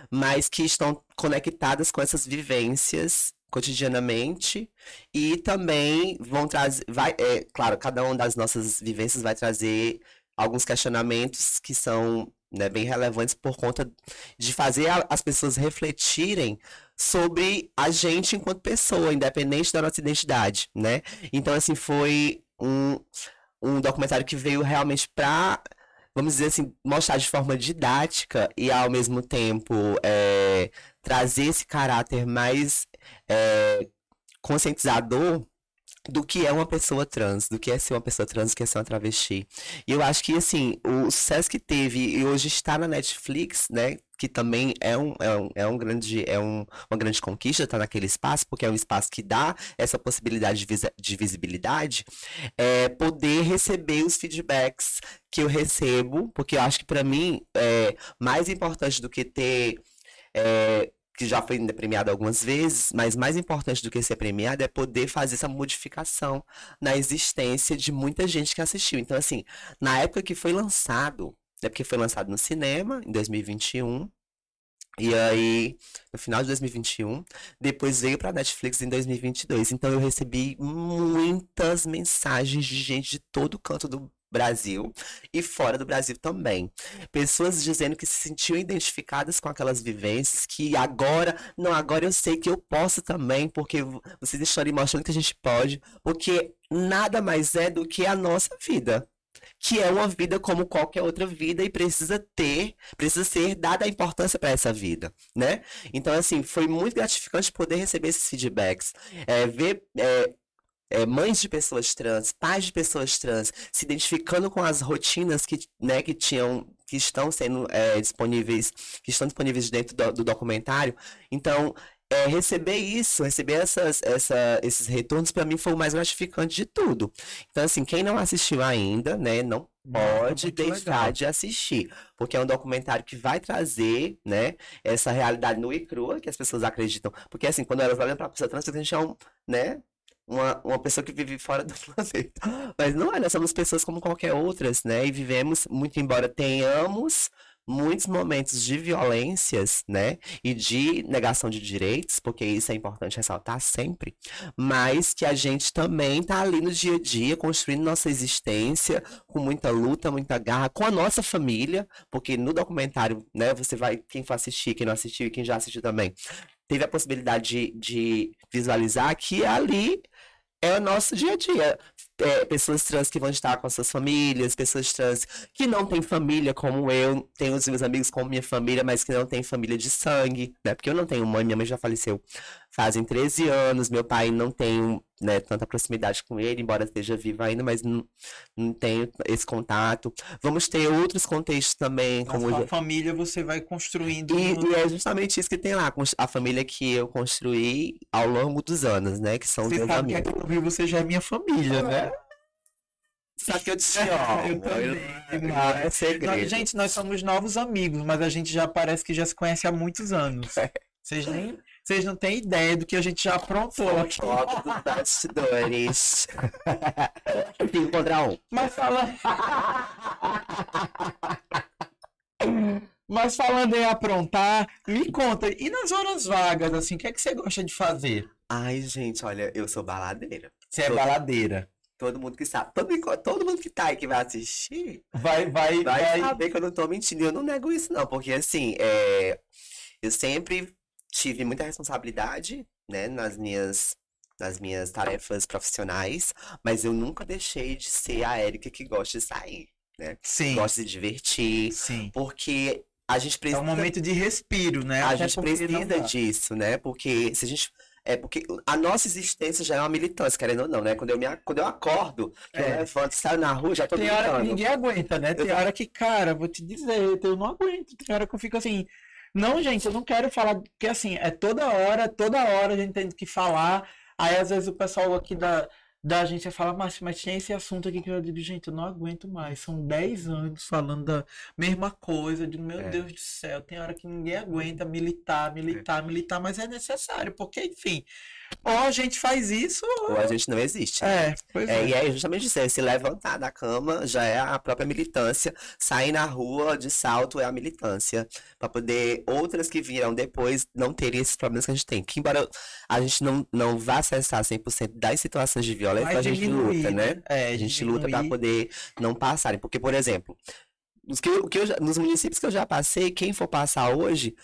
mas que estão conectadas com essas vivências cotidianamente e também vão trazer, vai, é, claro, cada uma das nossas vivências vai trazer alguns questionamentos que são né, bem relevantes por conta de fazer a, as pessoas refletirem sobre a gente enquanto pessoa, independente da nossa identidade, né? Então, assim, foi um, um documentário que veio realmente para vamos dizer assim, mostrar de forma didática e ao mesmo tempo é, trazer esse caráter mais é, conscientizador do que é uma pessoa trans, do que é ser uma pessoa trans, do que é ser uma travesti. E eu acho que, assim, o sucesso que teve e hoje está na Netflix, né, que também é um, é um, é um grande, é um, uma grande conquista estar naquele espaço, porque é um espaço que dá essa possibilidade de, de visibilidade, é poder receber os feedbacks que eu recebo, porque eu acho que para mim é mais importante do que ter é, que já foi premiado algumas vezes, mas mais importante do que ser premiado é poder fazer essa modificação na existência de muita gente que assistiu. Então, assim, na época que foi lançado, é porque foi lançado no cinema, em 2021, e aí, no final de 2021, depois veio para Netflix em 2022. Então eu recebi muitas mensagens de gente de todo canto do Brasil e fora do Brasil também. Pessoas dizendo que se sentiam identificadas com aquelas vivências, que agora, não, agora eu sei que eu posso também, porque vocês estão ali mostrando que a gente pode, porque nada mais é do que a nossa vida. que é uma vida como qualquer outra vida e precisa ter, precisa ser dada a importância para essa vida, né? Então, assim, foi muito gratificante poder receber esses feedbacks, é, ver é, é, mães de pessoas trans, pais de pessoas trans, se identificando com as rotinas que, né, que tinham, que estão sendo é, disponíveis, que estão disponíveis dentro do, do documentário. Então, é, receber isso, receber essas, essa, esses retornos, para mim foi o mais gratificante de tudo. Então, assim, quem não assistiu ainda, né, não pode deixar legal. de assistir, porque é um documentário que vai trazer, né, essa realidade nua e crua que as pessoas acreditam. Porque, assim, quando elas olham para a pessoa trans, a gente é um, né, uma, uma pessoa que vive fora do planeta. Mas não é, nós somos pessoas como qualquer outras, né, e vivemos, muito embora tenhamos muitos momentos de violências, né, e de negação de direitos, porque isso é importante ressaltar sempre, mas que a gente também tá ali no dia a dia construindo nossa existência com muita luta, muita garra com a nossa família, porque no documentário, né, você vai quem for assistir, quem não assistiu e quem já assistiu também, teve a possibilidade de, de visualizar que ali é o nosso dia a dia. É, pessoas trans que vão estar com as suas famílias, pessoas trans que não têm família como eu, tenho os meus amigos como minha família, mas que não têm família de sangue, né? Porque eu não tenho mãe, minha mãe já faleceu fazem 13 anos, meu pai não tem né, tanta proximidade com ele, embora esteja vivo ainda, mas não, não tenho esse contato. Vamos ter outros contextos também. Na como sua família você vai construindo. E, e, é justamente isso que tem lá, a família que eu construí ao longo dos anos, né? Que são você meus sabe amigos. Que aqui no Rio você já é minha família, né? Sabe que eu te amo. eu também, é segredo. Nós, gente, nós somos novos amigos, mas a gente já parece que já se conhece há muitos anos. Vocês nem vocês não têm ideia do que a gente já aprontou aqui. Foto dos bastidores. Tem encontrar um. Mas falando. Mas falando em aprontar, me conta, e nas horas vagas, assim, o que é que você gosta de fazer? Ai, gente, olha, eu sou baladeira. Você é baladeira. Todo mundo que sabe. Todo, todo mundo que tá aí que vai assistir. Vai, vai, vai. Vai saber que eu não tô mentindo. Eu não nego isso, não. Porque, assim, é... eu sempre tive muita responsabilidade, né, nas minhas nas minhas tarefas profissionais, mas eu nunca deixei de ser a Érica que gosta de sair, né? Sim. Gosta de divertir, Sim. porque a gente precisa É um momento de respiro, né? a Até gente precisa disso, né? Porque se a gente é porque a nossa existência já é uma militância, querendo ou não, né? Quando eu, me, quando eu acordo, que eu É. levanto, saio na rua, já tô Tem hora que militando. ninguém aguenta, né? Tem Eu- hora que, cara, vou te dizer, eu não aguento. Tem hora que eu fico assim, não, gente, eu não quero falar, porque assim, é toda hora, toda hora a gente tem que falar. Aí às vezes o pessoal aqui da, da agência fala, mas, mas tinha esse assunto aqui que eu digo, gente, eu não aguento mais. São 10 anos falando da mesma coisa. Eu digo, meu É. Deus do céu, tem hora que ninguém aguenta militar, militar, militar, mas é necessário, porque, enfim, ou a gente faz isso, Ou a gente não existe. né? é, pois É, é. e é justamente isso, é se levantar da cama já é a própria militância, sair na rua de salto é a militância, para poder outras que virão depois não terem esses problemas que a gente tem. Que embora a gente não, não vá acessar 100% das situações de violência, Vai a gente diminuir, luta, né? É, A gente luta para diminuir. poder não passarem. Porque, por exemplo, nos, que, que eu nos municípios que eu já passei, quem for passar hoje,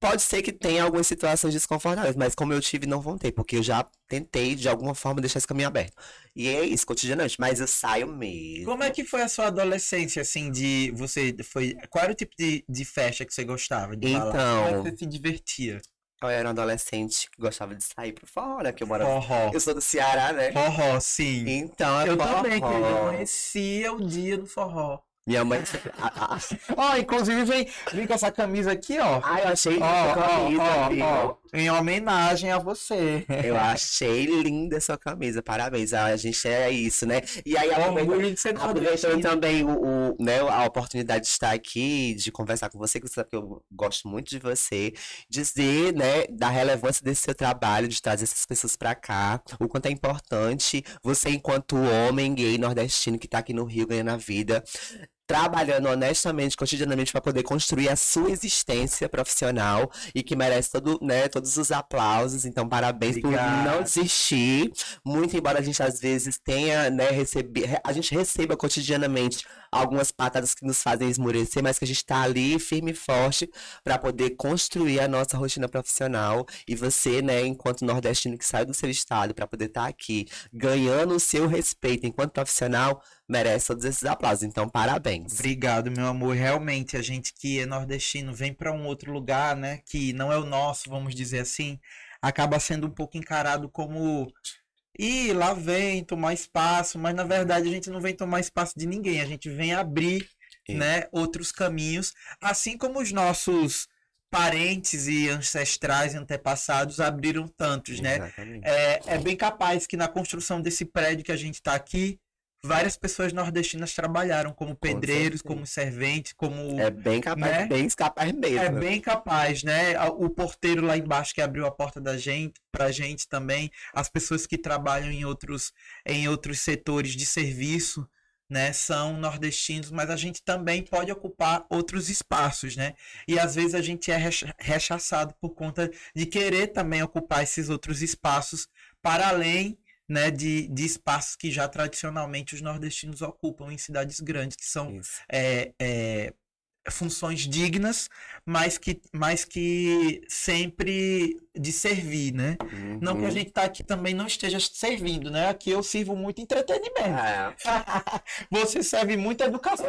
pode ser que tenha algumas situações desconfortáveis, mas como eu tive, não vão ter, porque eu já tentei, de alguma forma, deixar esse caminho aberto. E é isso, cotidianamente, mas eu saio mesmo. Como é que foi a sua adolescência, assim, de você foi... Qual era o tipo de, de festa que você gostava de falar? Então- Como é que você se divertia? Eu era um adolescente que gostava de sair pro fora, que eu morava... Forró. Eu sou do Ceará, né? Forró, sim. Então, é Eu também, forró. querido. Eu conhecia o dia do forró. Minha mãe... Ah, ah, Ó, inclusive vem, vem com essa camisa aqui, ó. ah, eu achei linda essa camisa, ó, amigo. ó. Em homenagem a você. Eu achei linda essa camisa, parabéns. A gente é isso, né? E aí, aproveitando, aproveitando também o, o, né, a oportunidade de estar aqui, de conversar com você, que você sabe que eu gosto muito de você, dizer, né, da relevância desse seu trabalho, de trazer essas pessoas pra cá, o quanto é importante você, enquanto homem gay nordestino que tá aqui no Rio ganhando a vida, trabalhando honestamente, cotidianamente, para poder construir a sua existência profissional e que merece todo, né, todos os aplausos. Então, parabéns por Obrigado. não desistir. Muito embora a gente às vezes tenha, né, receber, a gente receba cotidianamente algumas patadas que nos fazem esmorecer, mas que a gente está ali firme e forte para poder construir a nossa rotina profissional. E você, né, enquanto nordestino que sai do seu estado para poder estar tá aqui ganhando o seu respeito enquanto profissional, merece todos esses aplausos. Então, parabéns. Obrigado, meu amor. Realmente, a gente que é nordestino vem para um outro lugar, né, que não é o nosso, vamos dizer assim, acaba sendo um pouco encarado como e lá vem tomar espaço, mas na verdade a gente não vem tomar espaço de ninguém, a gente vem abrir, né, outros caminhos, assim como os nossos parentes e ancestrais e antepassados abriram tantos, né? É, é bem capaz que na construção desse prédio que a gente está aqui, várias pessoas nordestinas trabalharam como pedreiros, Com como serventes, como. É bem capaz, né? bem capaz mesmo. É bem capaz, né? O porteiro lá embaixo que abriu a porta da gente, pra gente também, as pessoas que trabalham em outros, em outros setores de serviço. Né, são nordestinos, mas a gente também pode ocupar outros espaços, né? E às vezes a gente é rechaçado por conta de querer também ocupar esses outros espaços para além né, de, de espaços que já tradicionalmente os nordestinos ocupam em cidades grandes, que são é, é, funções dignas, mas que, mas que sempre de servir, né? Uhum. Não que a uhum. gente tá aqui também não esteja servindo, né? Aqui eu sirvo muito entretenimento. É. Você serve muita educação,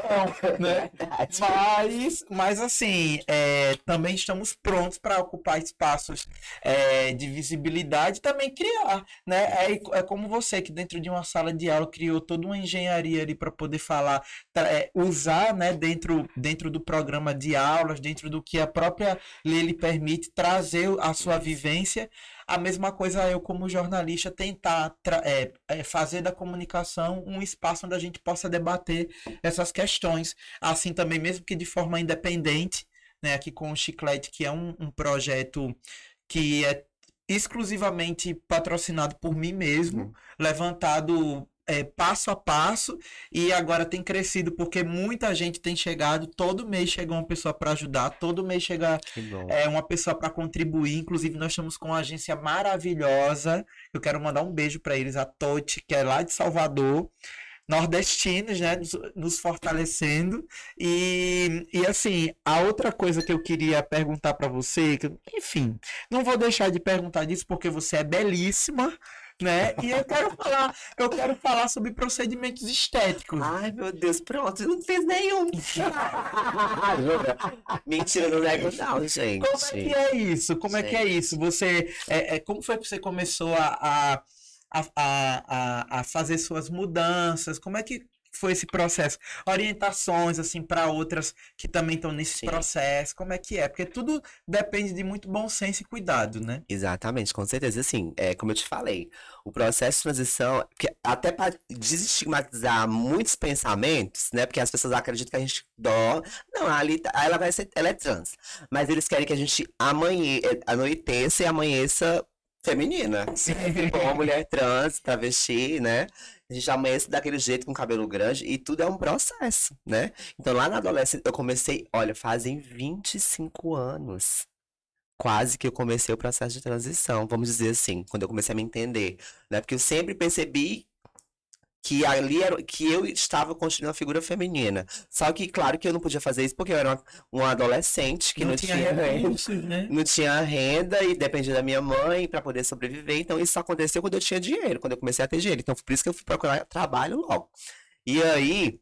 né? mas, mas assim, é, também estamos prontos para ocupar espaços é, de visibilidade, também criar, né? É, é como você que dentro de uma sala de aula criou toda uma engenharia ali para poder falar, é, usar, né? Dentro, dentro do programa de aulas, dentro do que a própria lei lhe permite trazer a sua vivência. A mesma coisa eu, como jornalista, tentar é, é, fazer da comunicação um espaço onde a gente possa debater essas questões. Assim também, mesmo que de forma independente, né, aqui com o Chiclete, que é um, um projeto que é exclusivamente patrocinado por mim mesmo, uhum. levantado é, passo a passo e agora tem crescido porque muita gente tem chegado. Todo mês chega uma pessoa para ajudar, todo mês chega é, uma pessoa para contribuir. Inclusive, nós estamos com uma agência maravilhosa. Eu quero mandar um beijo para eles, a Tote, que é lá de Salvador. Nordestinos, né, nos, nos fortalecendo. E, e assim, a outra coisa que eu queria perguntar para você, que, enfim, não vou deixar de perguntar disso porque você é belíssima, né? E eu quero falar, eu quero falar sobre procedimentos estéticos. Ai, meu Deus, pronto, não fez nenhum. Mentira, não nego não, gente. Como é que é isso? Como gente. é que é isso? Você, é, é, como foi que você começou a, a a, a, a, fazer suas mudanças? Como é que foi esse processo? Orientações, assim, para outras que também estão nesse Sim. processo, como é que é? Porque tudo depende de muito bom senso e cuidado, né? Exatamente, com certeza. Assim, é, como eu te falei, o processo de transição, que até para desestigmatizar muitos pensamentos, né? Porque as pessoas acreditam que a gente dó. Não, ali tá, ela vai ser, ela é trans. Mas eles querem que a gente amanhe, anoiteça e amanheça feminina. Sim. uma mulher trans, travesti, né? A gente amanhece daquele jeito com cabelo grande e tudo é um processo, né? Então lá na adolescência eu comecei, olha, fazem 25 anos. Quase que eu comecei o processo de transição, vamos dizer assim, quando eu comecei a me entender, né? Porque eu sempre percebi que ali era, que eu estava construindo uma figura feminina. Só que, claro que eu não podia fazer isso porque eu era uma, uma adolescente que não, não tinha, tinha renda, né? não tinha renda e dependia da minha mãe para poder sobreviver. Então, isso aconteceu quando eu tinha dinheiro, quando eu comecei a ter dinheiro. Então, por isso que eu fui procurar trabalho logo. E aí,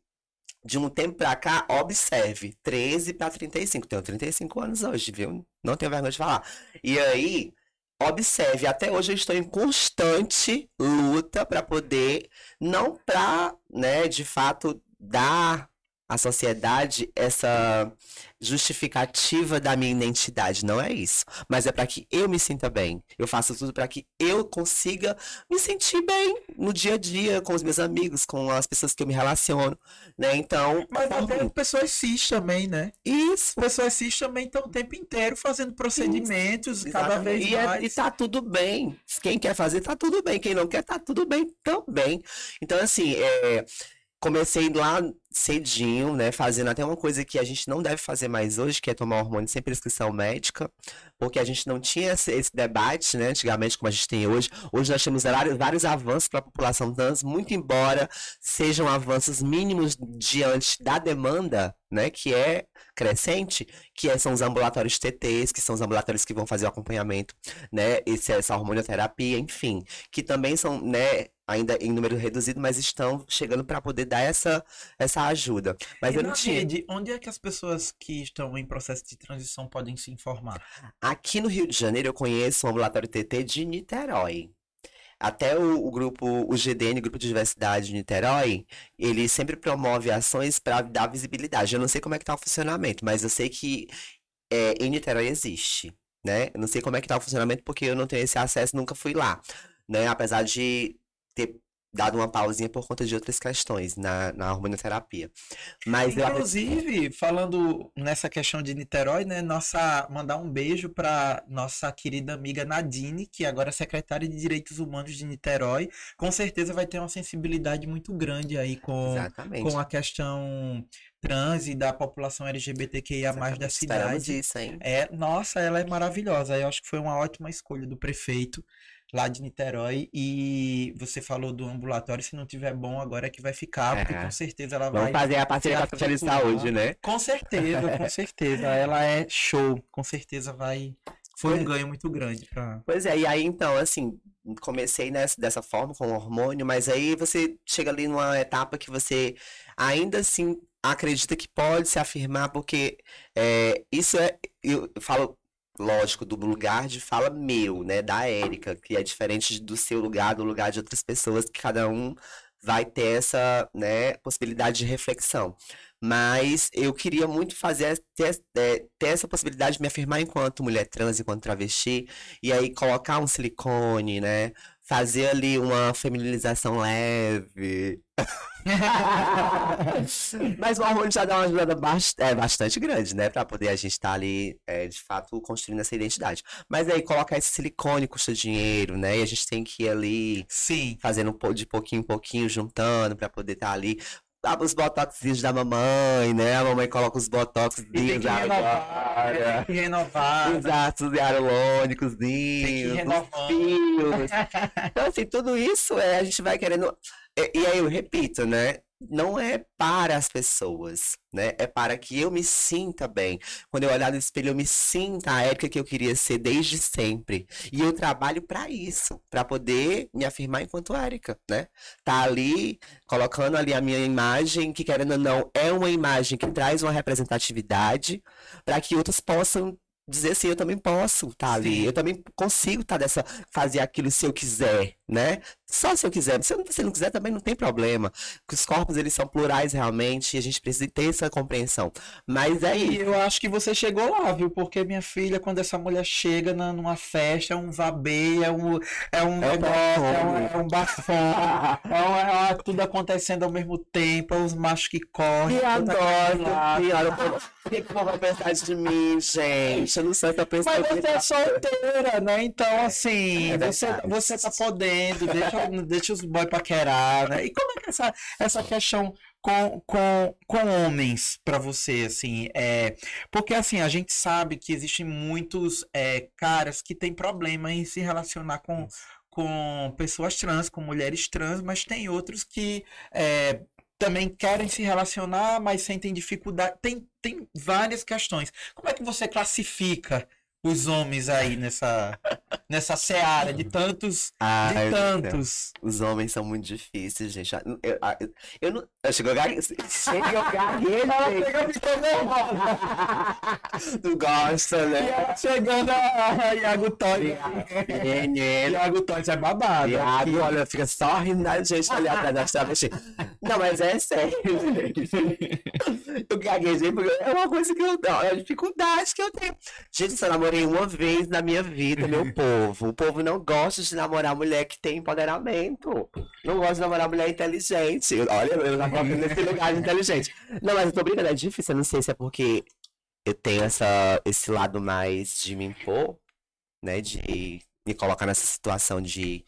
de um tempo pra cá, observe, 13 para 35. Tenho 35 anos hoje, viu? Não tenho vergonha de falar. E aí, observe, até hoje eu estou em constante luta para poder, não para, né, de fato, dar à sociedade essa justificativa da minha identidade. Não é isso. Mas é para que eu me sinta bem. Eu faço tudo para que eu consiga me sentir bem no dia a dia, com os meus amigos, com as pessoas que eu me relaciono, né? Então. Mas até pessoas cis também, né? Isso. Pessoas cis também estão o tempo inteiro fazendo procedimentos, isso. cada vez e mais. É, e tá tudo bem. Quem quer fazer, tá tudo bem. Quem não quer, tá tudo bem também. Então, assim, é comecei lá cedinho, né? Fazendo até uma coisa que a gente não deve fazer mais hoje, que é tomar hormônio sem prescrição médica, porque a gente não tinha esse, esse debate, né? Antigamente, como a gente tem hoje. Hoje nós temos vários, vários avanços para a população trans, muito embora sejam avanços mínimos diante da demanda, né? Que é crescente, que é, são os ambulatórios TTs, que são os ambulatórios que vão fazer o acompanhamento, né? Esse, essa hormonioterapia, enfim, que também são, né? Ainda em número reduzido, mas estão chegando para poder dar essa, essa ajuda. Mas e eu não tinha. Rede, onde é que as pessoas que estão em processo de transição podem se informar? Aqui no Rio de Janeiro eu conheço o ambulatório TT de Niterói. Até o, o, grupo, o GDN, Grupo de Diversidade de Niterói, ele sempre promove ações para dar visibilidade. Eu não sei como é que tá o funcionamento, mas eu sei que é, em Niterói existe, né? Eu não sei como é que tá o funcionamento porque eu não tenho esse acesso, nunca fui lá, né? Apesar de ter dado uma pausinha por conta de outras questões na, na hormonioterapia. Mas Inclusive, eu... falando nessa questão de Niterói, né, nossa, mandar um beijo para nossa querida amiga Nadine, que agora é secretária de Direitos Humanos de Niterói, com certeza vai ter uma sensibilidade muito grande aí com, com a questão trans e da população LGBTQIA+, Exatamente. da cidade. Isso, hein? É, nossa, ela é maravilhosa. Eu acho que foi uma ótima escolha do prefeito lá de Niterói e você falou do ambulatório, se não tiver bom agora é que vai ficar, porque com certeza ela Vamos vai... fazer a parceria com a Secretaria de Saúde, né? Com certeza, com certeza, ela é show, com certeza vai... Foi um ganho muito grande pra... Pois é, e aí então, assim, comecei nessa, dessa forma, com o hormônio, mas aí você chega ali numa etapa que você ainda assim acredita que pode se afirmar, porque é, isso é, eu falo lógico, do lugar de fala meu, né, da Érica, que é diferente do seu lugar, do lugar de outras pessoas, que cada um vai ter essa, né, possibilidade de reflexão. Mas eu queria muito fazer, ter, é, ter essa possibilidade de me afirmar enquanto mulher trans, enquanto travesti, e aí colocar um silicone, né, fazer ali uma feminilização leve. Mas o hormônio já dá uma ajuda bast é, bastante grande, né? Pra poder a gente estar tá ali, é, de fato, construindo essa identidade. Mas aí colocar esse silicone custa dinheiro, né? E a gente tem que ir ali Sim. fazendo de pouquinho em pouquinho, juntando pra poder estar tá ali dá os botoxinhos da mamãe, né? A mamãe coloca os botoxinhos que renovar, tem que renovar. Os ácidos hialurônicos, os fios. Então, assim, tudo isso é, a gente vai querendo. E, e aí eu repito, né? Não é para as pessoas, né? É para que eu me sinta bem. Quando eu olhar no espelho, eu me sinta a época que eu queria ser desde sempre. E eu trabalho para isso, para poder me afirmar enquanto Érica, né? Tá ali colocando ali a minha imagem, que querendo ou não, é uma imagem que traz uma representatividade para que outros possam dizer assim, eu também posso estar tá ali, eu também consigo estar tá dessa, fazer aquilo se eu quiser, né? Só se eu quiser, se você não quiser também não tem problema. Os corpos eles são plurais realmente e a gente precisa ter essa compreensão. Mas aí, é eu acho que você chegou lá, viu? Porque minha filha, quando essa mulher chega na, numa festa, é um vabeia, é um é um é negócio, é um, é um bafão, é, um, é, tudo acontecendo ao mesmo tempo, é os machos que correm. E adoro, o que que vão pensar de mim, gente? Eu não sei o que eu penso. Mas você é solteira, né? Então, assim, é você, você tá podendo, deixa deixa os boys paquerar, né? E como é que é essa, essa questão com, com, com homens para você, assim? É, porque, assim, a gente sabe que existem muitos é, caras que têm problema em se relacionar com, com pessoas trans, com mulheres trans, mas tem outros que é, também querem se relacionar, mas sentem dificuldade. Tem, tem várias questões. Como é que você classifica os homens aí nessa, nessa seara de tantos. Ai, de tantos. Os homens são muito difíceis, gente. Eu, eu, eu, eu não. Eu chegou a gaguejar. Chega a gaguejar. Tu gosta, né? E chegando a Iago Toy. Iago Toy é babado. Iago, olha, fica só rindo da gente ali atrás da travesti. Não, mas é sério, gente. Eu gaguejei porque é uma coisa que eu. É uma dificuldade que eu tenho. Gente, se eu namorei uma vez na minha vida, meu povo. O povo não gosta de namorar mulher que tem empoderamento. Não gosta de namorar mulher inteligente. Olha, eu coloco nesse lugar de inteligente. Não, mas eu tô brincando, é difícil. Eu não sei se é porque eu tenho essa, esse lado mais de me impor, né? De me colocar nessa situação de,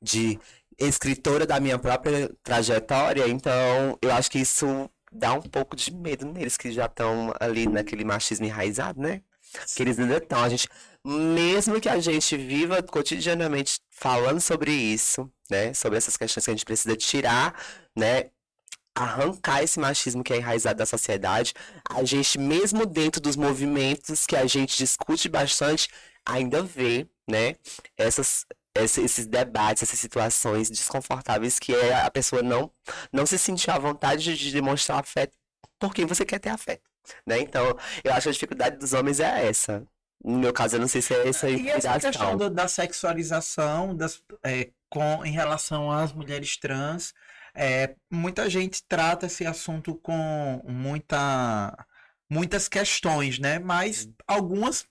de escritora da minha própria trajetória, então eu acho que isso dá um pouco de medo neles que já estão ali naquele machismo enraizado, né? Que eles ainda estão. A gente, mesmo que a gente viva cotidianamente falando sobre isso, né? Sobre essas questões que a gente precisa tirar, né? Arrancar esse machismo que é enraizado da sociedade, a gente, mesmo dentro dos movimentos que a gente discute bastante, ainda vê, né? Essas, esses debates, essas situações desconfortáveis que é a pessoa não, não se sentir à vontade de demonstrar afeto por quem você quer ter afeto. Né? Então, eu acho que a dificuldade dos homens é essa. No meu caso, eu não sei se é essa E essa questão do, da sexualização das, é, com, em relação às mulheres trans, é, muita gente trata esse assunto com muita, muitas questões, né? Mas algumas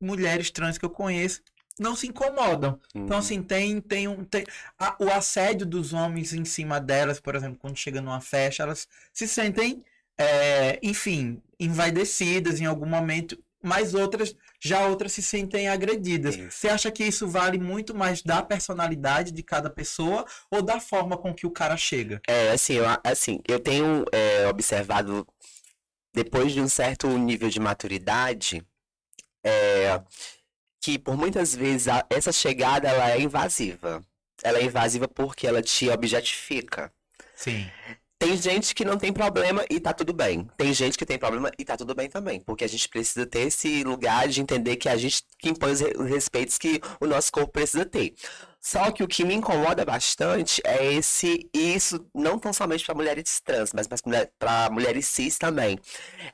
mulheres trans que eu conheço não se incomodam. Então, uhum. Então, assim, tem, tem um. Tem, a, o assédio dos homens em cima delas, por exemplo, quando chega numa festa, elas se sentem, é, enfim, envaidecidas em algum momento, mas outras, já outras se sentem agredidas. Isso. Você acha que isso vale muito mais da personalidade de cada pessoa ou da forma com que o cara chega? É, assim, eu, assim, eu tenho é, observado, depois de um certo nível de maturidade, é que por muitas vezes a, essa chegada ela é invasiva. Ela é invasiva porque ela te objetifica. Sim. Tem gente que não tem problema e tá tudo bem. Tem gente que tem problema e tá tudo bem também. Porque a gente precisa ter esse lugar de entender que a gente que impõe os respeitos que o nosso corpo precisa ter. Só que o que me incomoda bastante é esse, isso não tão somente para mulheres trans, mas para mulheres cis também.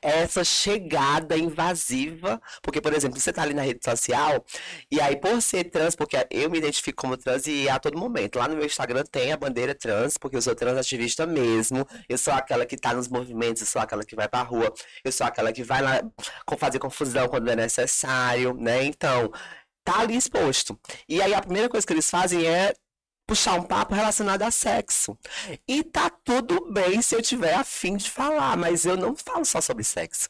Essa chegada invasiva, porque, por exemplo, você tá ali na rede social, e aí por ser trans, porque eu me identifico como trans e a todo momento. Lá no meu Instagram tem a bandeira trans, porque eu sou trans ativista mesmo. Eu sou aquela que tá nos movimentos, eu sou aquela que vai pra rua, eu sou aquela que vai lá fazer confusão quando é necessário, né? Então, tá ali exposto. E aí a primeira coisa que eles fazem é puxar um papo relacionado a sexo. E tá tudo bem se eu tiver afim de falar, mas eu não falo só sobre sexo.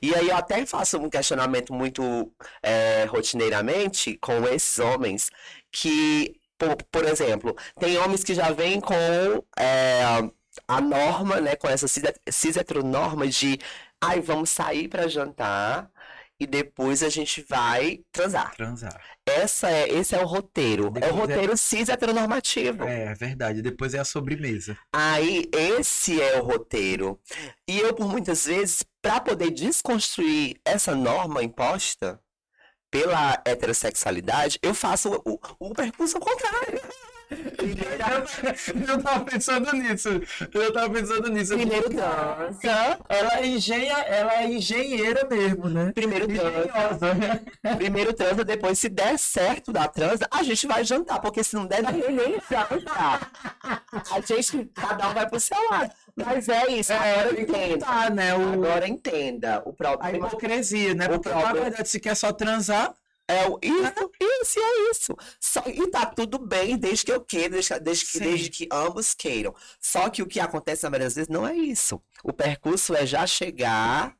E aí eu até faço um questionamento muito é, rotineiramente com esses homens que, por, por, exemplo, tem homens que já vêm com é, a norma, né, com essa cis, cis de ai, vamos sair para jantar e depois a gente vai transar. Transar. Essa é, esse é o roteiro. Depois é o roteiro é... cis heteronormativo. É, é verdade. Depois é a sobremesa. Aí, esse é o roteiro. E eu, por muitas vezes, para poder desconstruir essa norma imposta pela heterossexualidade, eu faço o, o percurso contrário. Eu tava pensando nisso. Eu tava pensando nisso. Primeiro dança. Ela é, engenha, ela é engenheira mesmo, né? Primeiro transa. Primeiro transa, depois, se der certo da transa, a gente vai jantar. Porque se não der, nem jantar. A gente, cada um vai pro seu lado. Mas é isso, é, agora entenda. Tá, né, o... Agora entenda. O próprio... A hipocrisia, né? Porque, próprio... na verdade, se quer só transar, é o isso, isso é isso. Só, e tá tudo bem desde que eu queira, desde, desde, que, desde que ambos queiram. Só que o que acontece na maioria das vezes não é isso. O percurso é já chegar.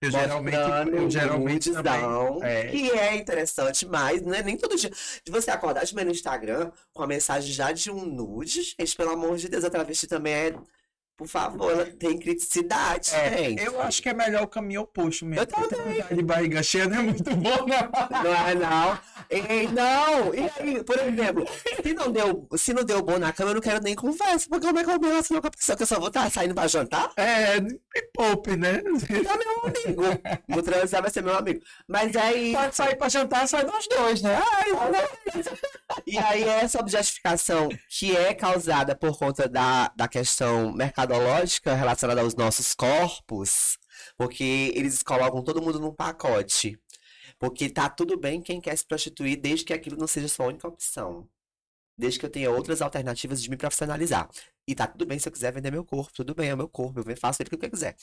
Eu geralmente, eu geralmente também, é. que é interessante, mas não é nem todo dia. De você acordar de manhã no Instagram com a mensagem já de um nude, gente, pelo amor de Deus, a travesti também é por favor, ela tem criticidade, é, gente. Eu acho que é melhor o caminho oposto mesmo. Eu também. De barriga cheia não é muito bom, não. Não é, não. E, não. E aí, por exemplo, se não, deu, se não deu bom na cama, eu não quero nem conversa. Porque como é que eu relaciono com a pessoa que eu só vou estar saindo pra jantar? É, me poupe, né? É meu amigo. O transar vai ser meu amigo. Mas aí. Pode sair pra jantar, sai nós dois, né? Ai, e aí, essa objetificação que é causada por conta da, da questão mercado mercadológica relacionada aos nossos corpos, porque eles colocam todo mundo num pacote. Porque tá tudo bem quem quer se prostituir, desde que aquilo não seja sua única opção. Desde que eu tenha outras alternativas de me profissionalizar. E tá tudo bem se eu quiser vender meu corpo, tudo bem, é o meu corpo, eu faço ele o que eu quiser.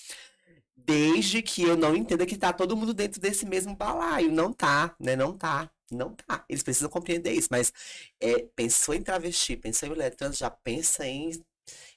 Desde que eu não entenda que tá todo mundo dentro desse mesmo balaio. Não tá, né? Não tá. Não tá. Eles precisam compreender isso. Mas é, pensou em travesti, pensou em mulher trans, já pensa em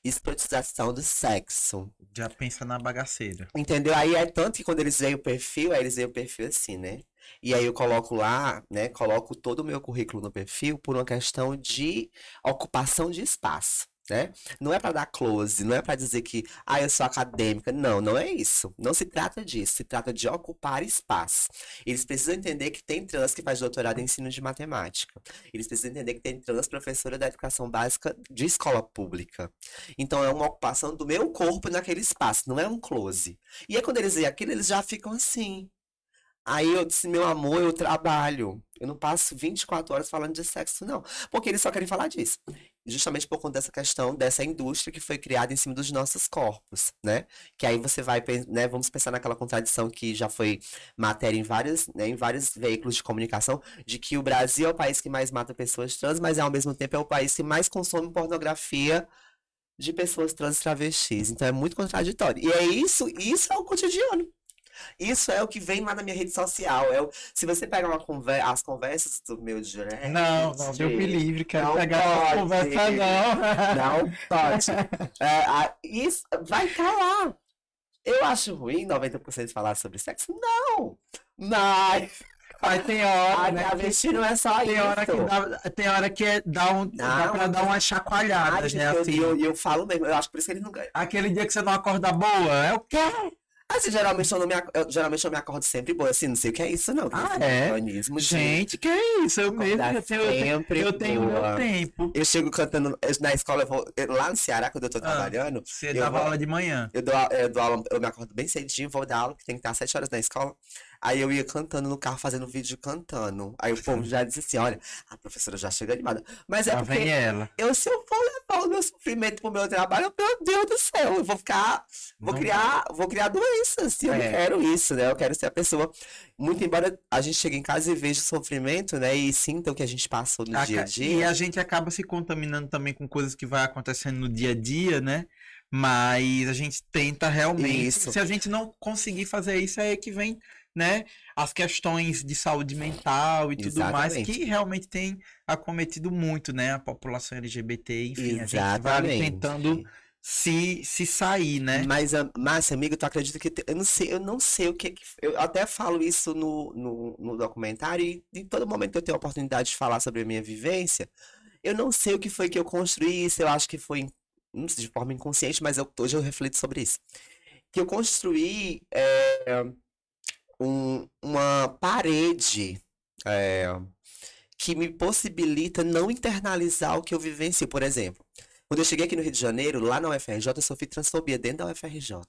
escrotização do sexo. Já pensa na bagaceira. Entendeu? Aí é tanto que quando eles veem o perfil, aí eles veem o perfil assim, né? E aí eu coloco lá, né? Coloco todo o meu currículo no perfil por uma questão de ocupação de espaço. Né? Não é para dar close, não é para dizer que ah, eu sou acadêmica. Não, não é isso. Não se trata disso. Se trata de ocupar espaço. Eles precisam entender que tem trans que faz doutorado em ensino de matemática. Eles precisam entender que tem trans professora da educação básica de escola pública. Então é uma ocupação do meu corpo naquele espaço, não é um close. E aí quando eles veem aquilo, eles já ficam assim. Aí eu disse, meu amor, eu trabalho. Eu não passo 24 horas falando de sexo, não. Porque eles só querem falar disso. Justamente por conta dessa questão, dessa indústria que foi criada em cima dos nossos corpos, né? Que aí você vai, né? Vamos pensar naquela contradição que já foi matéria em vários, né, em vários veículos de comunicação, de que o Brasil é o país que mais mata pessoas trans, mas ao mesmo tempo é o país que mais consome pornografia de pessoas trans travestis. Então é muito contraditório. E é isso, isso é o cotidiano. Isso é o que vem lá na minha rede social. É o, se você pegar uma conver, as conversas do meu direct. Não, não, Deus me livre, quero não pegar essa conversa, não. Não pode. É, a, isso vai lá. Eu acho ruim 90% falar sobre sexo? Não! Mas. Mas tem hora. A né, travesti não é só tem isso. Hora que dá, tem hora que é, dá, um, não, dá pra dar uma chacoalhada, né? Assim. eu, eu, falo mesmo, eu acho por isso que eles não ganham. Aquele dia que você não acorda boa, é o quê? Assim, geralmente eu, não me, eu, geralmente eu me acordo sempre boa, assim, não sei o que é isso, não. Ah, é? Gente, que é isso? Eu mesmo, eu tenho, eu tenho meu tempo. Eu chego cantando, na escola, eu vou, eu, lá no Ceará, quando eu tô ah, trabalhando. Você dava aula de manhã? Eu dou, eu dou aula, eu me acordo bem cedinho, vou dar aula, que tem que estar às 7 horas na escola. Aí eu ia cantando no carro, fazendo vídeo cantando. Aí o povo já disse assim: olha, a professora já chega animada. Mas é já porque vem ela. eu, se eu for levar o meu sofrimento pro meu trabalho, meu Deus do céu, eu vou ficar. Vou não criar, vou criar doenças. Eu é. não quero isso, né? Eu quero ser a pessoa. Muito embora a gente chegue em casa e veja o sofrimento, né? E sinta o que a gente passou no a, dia a dia. E a gente acaba se contaminando também com coisas que vai acontecendo no dia a dia, né? Mas a gente tenta realmente. Isso. Se a gente não conseguir fazer isso, é que vem né, as questões de saúde mental e tudo Exatamente. mais, que realmente tem acometido muito, né, a população LGBT, enfim, Exatamente. a gente vai tentando se, se sair, né? Mas, Márcia, amigo, tu acredita que eu não sei, eu não sei o que, eu até falo isso no, no, no documentário e em todo momento que eu tenho a oportunidade de falar sobre a minha vivência, eu não sei o que foi que eu construí isso, eu acho que foi de forma inconsciente, mas eu, hoje eu reflito sobre isso. Que eu construí é, um, uma parede é, que me possibilita não internalizar o que eu vivencio. Por exemplo, quando eu cheguei aqui no Rio de Janeiro, lá na UFRJ, eu sofri transfobia dentro da UFRJ.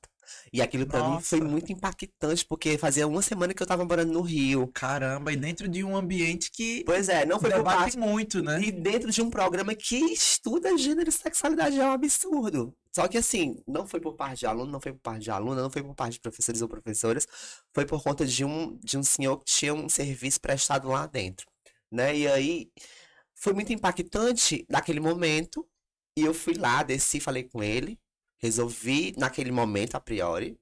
E aquilo para mim foi muito impactante, porque fazia uma semana que eu tava morando no Rio. Caramba, e dentro de um ambiente que. Pois é, não foi por parte muito, né? E dentro de um programa que estuda gênero e sexualidade é um absurdo. Só que assim, não foi por parte de aluno, não foi por parte de aluna, não foi por parte de professores ou professoras, foi por conta de um, de um senhor que tinha um serviço prestado lá dentro, né? E aí foi muito impactante naquele momento, e eu fui lá, desci, falei com ele, resolvi naquele momento a priori,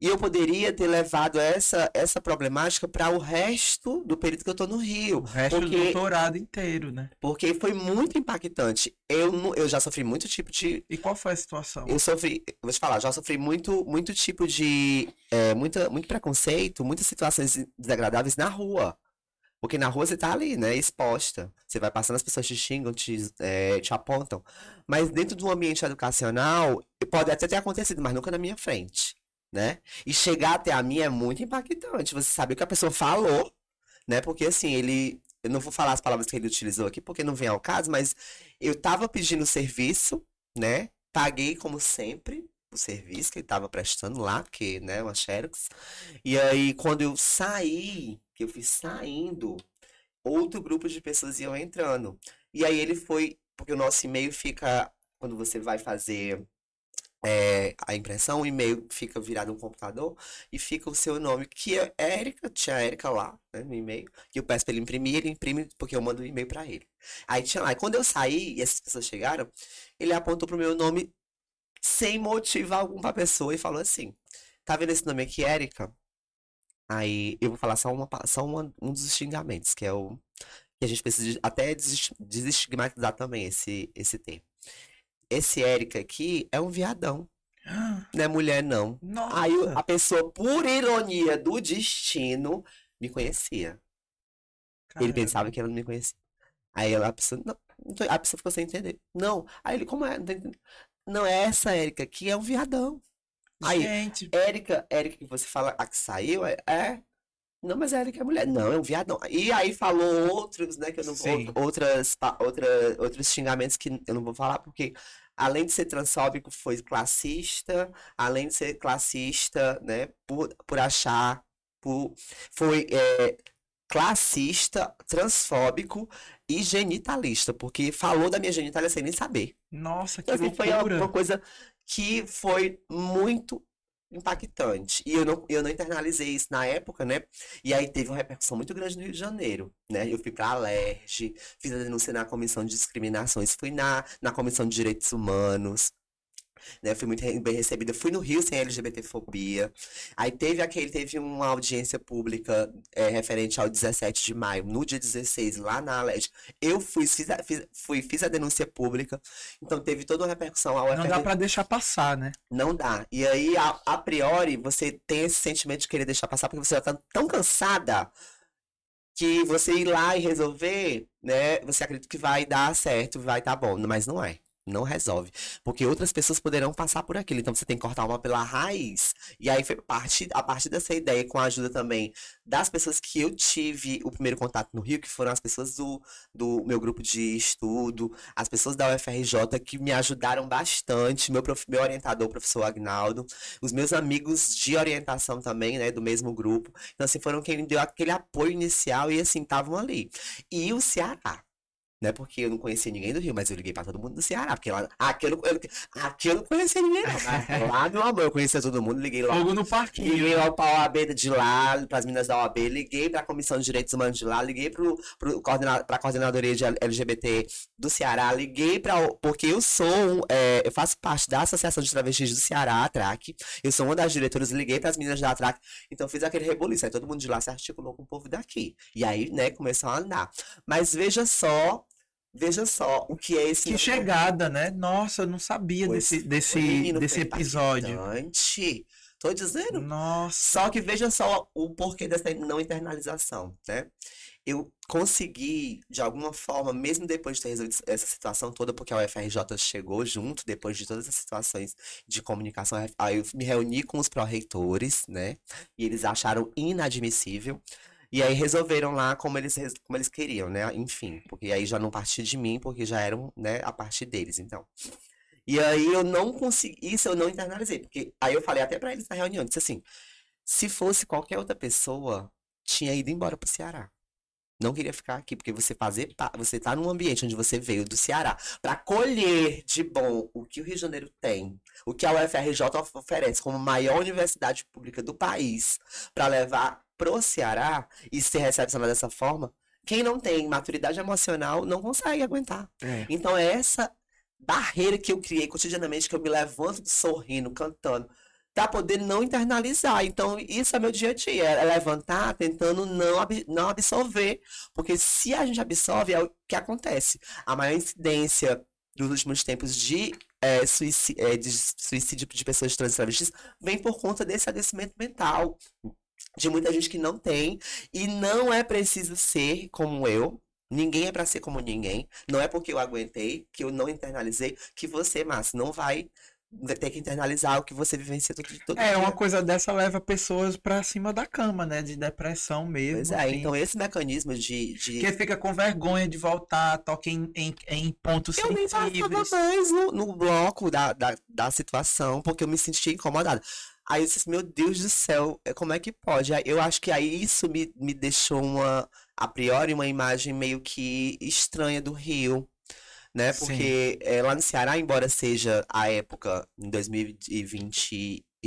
e eu poderia ter levado essa, essa problemática para o resto do período que eu estou no Rio. O resto porque, do doutorado inteiro, né? Porque foi muito impactante. Eu, eu já sofri muito tipo de. E qual foi a situação? Eu sofri, vou te falar, já sofri muito, muito tipo de. É, muita, muito preconceito, muitas situações desagradáveis na rua. Porque na rua você tá ali, né, exposta. Você vai passando, as pessoas te xingam, te, é, te apontam. Mas dentro do ambiente educacional, pode até ter acontecido, mas nunca na minha frente né? E chegar até a mim é muito impactante. Você sabe o que a pessoa falou, né? Porque assim, ele. Eu não vou falar as palavras que ele utilizou aqui, porque não vem ao caso, mas eu tava pedindo serviço, né? Paguei como sempre o serviço que ele tava prestando lá, porque, né, uma Xerox. E aí, quando eu saí, que eu fui saindo, outro grupo de pessoas iam entrando. E aí ele foi, porque o nosso e-mail fica, quando você vai fazer é, a impressão, o e-mail fica virado um computador e fica o seu nome, que é Érica, tinha Érica lá, né, no e-mail, que eu peço pra ele imprimir, ele imprime porque eu mando o um e-mail pra ele. Aí tinha lá, e quando eu saí e essas pessoas chegaram, ele apontou pro meu nome sem motivo algum pra pessoa e falou assim: tá vendo esse nome aqui, Érica? Aí eu vou falar só, uma, só uma, um dos xingamentos, que é o. que a gente precisa até desestigmatizar também esse, esse termo esse Érica aqui é um viadão. Não é mulher, não. Nossa. Aí a pessoa, por ironia do destino, me conhecia. Ele Caramba. pensava que ela não me conhecia. Aí ela, a pessoa, não, a pessoa ficou sem entender. Não. Aí ele, como é? Não, é essa Érica aqui, é um viadão. Aí, Gente, Érica, Érica que você fala, a que saiu, é, é. Não, mas a Érica é mulher. Não, é um viadão. E aí falou outros, né, que eu não vou, outras, outra, outros xingamentos que eu não vou falar, porque além de ser transfóbico, foi classista, além de ser classista, né, por, por achar, por, foi é, classista, transfóbico e genitalista, porque falou da minha genitália sem nem saber. nossa, que Então, assim, foi uma coisa que foi muito impactante. E eu não, eu não internalizei isso na época, né? E aí teve uma repercussão muito grande no Rio de Janeiro, né? Eu fui pra Alerj, fiz a denúncia na Comissão de Discriminações, fui na, na Comissão de Direitos Humanos, né? Fui muito bem recebida. Fui no Rio sem LGBTfobia. Aí teve aquele, teve uma audiência pública é, referente ao 17 de maio, no dia 16, lá na Alerj. Eu fui, fiz a, fiz, fui, fiz a denúncia pública, então teve toda uma repercussão ao Não dá pra deixar passar, né? não dá. E aí, a, a priori, você tem esse sentimento de querer deixar passar, porque você já tá tão cansada que você ir lá e resolver, né? Você acredita que vai dar certo, vai dar bom, mas não é. Não resolve. Porque outras pessoas poderão passar por aquilo. Então você tem que cortar uma pela raiz. E aí, foi parte, a partir dessa ideia, com a ajuda também das pessoas que eu tive o primeiro contato no Rio, que foram as pessoas do, do meu grupo de estudo, as pessoas da UFRJ que me ajudaram bastante, meu, prof- meu orientador, o professor Agnaldo, os meus amigos de orientação também, né, do mesmo grupo. Então, assim, foram quem me deu aquele apoio inicial e, assim, estavam ali. E o Ceará. Não é porque eu não conhecia ninguém do Rio, mas eu liguei pra todo mundo do Ceará, porque lá, aqui eu não, eu, aqui eu não conhecia ninguém, não. Lá, meu amor, eu conhecia todo mundo, liguei lá. Fogo no parquinho. Liguei lá pra OAB de lá, pras meninas da OAB, liguei pra Comissão de Direitos Humanos de lá, liguei pro, pro coordena, pra coordenadoria de LGBT do Ceará, liguei pra. Porque eu sou. é, eu faço parte da Associação de Travestis do Ceará, a TRAC. Eu sou uma das diretoras, liguei pras meninas da TRAC. Então fiz aquele rebuliço. Aí todo mundo de lá se articulou com o povo daqui. E aí, né, começou a andar. Mas veja só. Veja só o que é esse. Que chegada, né? Nossa, eu não sabia Pois desse, desse, desse episódio. impactante. Tô dizendo. Nossa. Só que veja só o porquê dessa não internalização, né? Eu consegui, de alguma forma, mesmo depois de ter resolvido essa situação toda, porque a UFRJ chegou junto, depois de todas as situações de comunicação, aí eu me reuni com os pró-reitores, né? E eles acharam inadmissível. E aí resolveram lá como eles, como eles queriam, né? Enfim, porque aí já não partia de mim, porque já eram, né, a partir deles, então. E aí eu não consegui, isso eu não internalizei, porque aí eu falei até pra eles na reunião, disse assim, se fosse qualquer outra pessoa, tinha ido embora pro Ceará. Não queria ficar aqui, porque você fazer, você tá num ambiente onde você veio do Ceará para colher de bom o que o Rio de Janeiro tem, o que a UFRJ of- oferece como maior universidade pública do país, para levar pro Ceará e ser recepcionado dessa forma, quem não tem maturidade emocional não consegue aguentar. É. Então é essa barreira que eu criei cotidianamente, que eu me levanto sorrindo, cantando, para poder não internalizar. Então, isso é meu dia a dia, é levantar tentando não, ab- não absorver. Porque se a gente absorve, é o que acontece. A maior incidência dos últimos tempos de, eh, suici- eh, de suicídio de pessoas trans e travestis vem por conta desse adoecimento mental. De muita gente que não tem. E não é preciso ser como eu. Ninguém é pra ser como ninguém. Não é porque eu aguentei, que eu não internalizei, que você, Márcio, não vai ter que internalizar o que você vivencia todo, todo É, dia. uma coisa dessa leva pessoas pra cima da cama, né? De depressão mesmo, Pois é, assim. então esse mecanismo de, de... Que fica com vergonha de voltar, toca em, em, em pontos Eu nem passava sensíveis. mais no, no bloco da, da, da situação, porque eu me sentia incomodada. Aí eu disse, meu Deus do céu, é, como é que pode? Eu acho que aí isso me, me deixou uma, a priori, uma imagem meio que estranha do Rio, né? Porque é, lá no Ceará, embora seja a época, em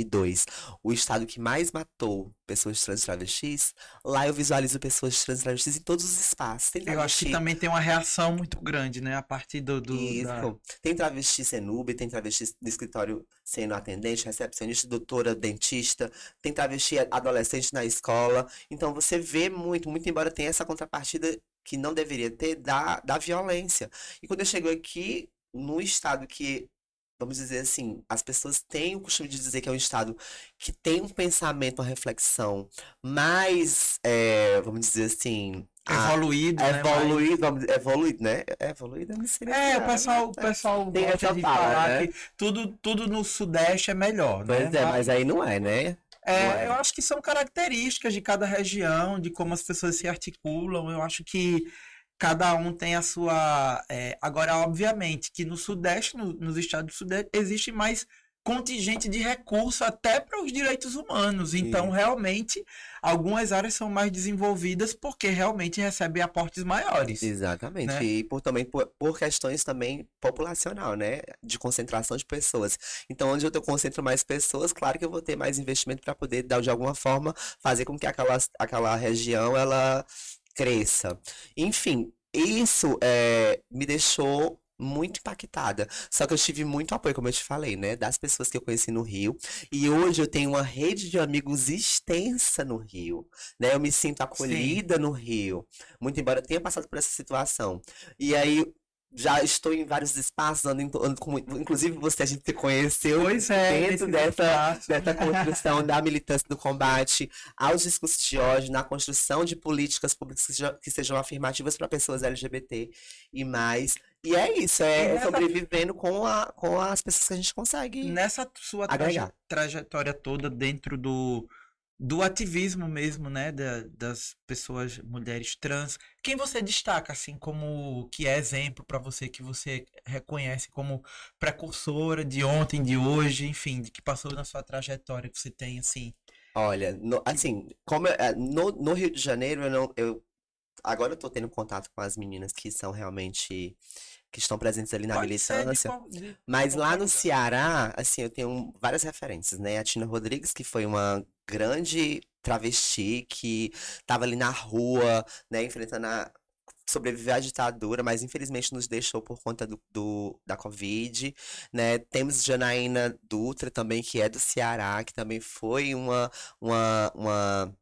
2022, o estado que mais matou pessoas trans e travestis, lá eu visualizo pessoas trans e travestis em todos os espaços. Eu acho que também tem uma reação muito grande, né? A partir do, do isso. da- Tem travesti sendo Uber, tem travesti no escritório sendo atendente, recepcionista, doutora, dentista, tem travesti adolescente na escola. Então você vê muito, muito embora tenha essa contrapartida que não deveria ter da, da violência. E quando eu chego aqui, no estado que vamos dizer assim, as pessoas têm o costume de dizer que é um estado que tem um pensamento, uma reflexão mais, é, vamos dizer assim, evoluído, né? Evoluído, vamos, evoluído, né? É evoluído, não sei. É, o pessoal, o pessoal tem gosta de fala, falar né? que tudo, tudo no Sudeste é melhor, Pois né? é, mas aí não é, né? É, Não é. eu acho que são características de cada região, de como as pessoas se articulam. Eu acho que cada um tem a sua. é, agora, obviamente, que no Sudeste, no- nos estados do Sudeste, existe mais contingente de recurso até para os direitos humanos. Então, Sim. realmente, algumas áreas são mais desenvolvidas porque realmente recebem aportes maiores. Exatamente. né? E por, também por, por questões também populacional, né? De concentração de pessoas. Então, onde eu concentro mais pessoas, claro que eu vou ter mais investimento para poder, dar, de alguma forma, fazer com que aquela, aquela região ela cresça. Enfim, isso é, me deixou muito impactada. Só que eu tive muito apoio, como eu te falei, né? Das pessoas que eu conheci no Rio. E hoje eu tenho uma rede de amigos extensa no Rio, né? Eu me sinto acolhida no Rio. Muito embora eu tenha passado por essa situação. E aí já estou em vários espaços, ando, ando com, inclusive você a gente se conheceu Pois é, dentro dessa, dessa construção da militância do combate aos discursos de ódio, na construção de políticas públicas que sejam, que sejam afirmativas para pessoas LGBT e mais. E é isso, é nessa- sobrevivendo com, a, com as pessoas que a gente consegue. Nessa sua traje- trajetória toda dentro do, do ativismo mesmo, né, da- das pessoas, mulheres trans, quem você destaca assim como que é exemplo para você, que você reconhece como precursora de ontem, de hoje, enfim, de que passou na sua trajetória que você tem assim? Olha, no- assim, como eu- é, no, no Rio de Janeiro, eu não, eu agora eu tô tendo contato com as meninas que são realmente que estão presentes ali na Pode de militância. qual- de Mas lá no. Ceará, assim, eu tenho várias referências, né? A Tina Rodrigues, que foi uma grande travesti que estava ali na rua, né, enfrentando a sobreviver à ditadura, mas infelizmente nos deixou por conta do, do- da Covid, né? Temos Janaína Dutra também, que é do Ceará, que também foi uma, uma, uma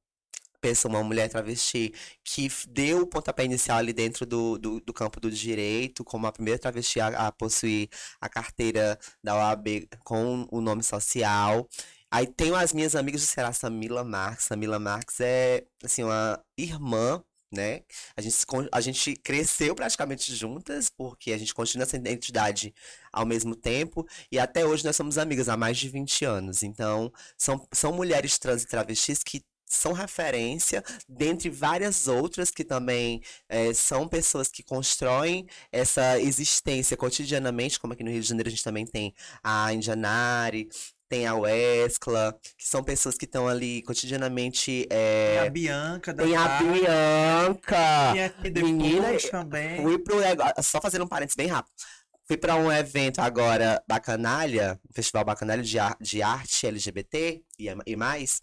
pessoa, uma mulher travesti, que deu o pontapé inicial ali dentro do, do, do campo do direito, como a primeira travesti a, a possuir a carteira da OAB com o nome social. Aí tenho as minhas amigas do Ceará, Samila Marques. Samila Marques é, assim, uma irmã, né? A gente, a gente cresceu praticamente juntas, porque a gente continua essa identidade ao mesmo tempo, e até hoje nós somos amigas há mais de 20 anos. Então, são, são mulheres trans e travestis que são referência, dentre várias outras que também eh, são pessoas que constroem essa existência cotidianamente, como aqui no Rio de Janeiro a gente também tem a Indianari, tem a Wescla, que são pessoas que estão ali cotidianamente. Tem eh, a Bianca da tem a Bianca! tem aqui Menina, também. Fui pro. Só fazendo um parênteses bem rápido. Fui para um evento agora, Bacanalha, um festival Bacanalha de, ar- de arte LGBT e, e mais,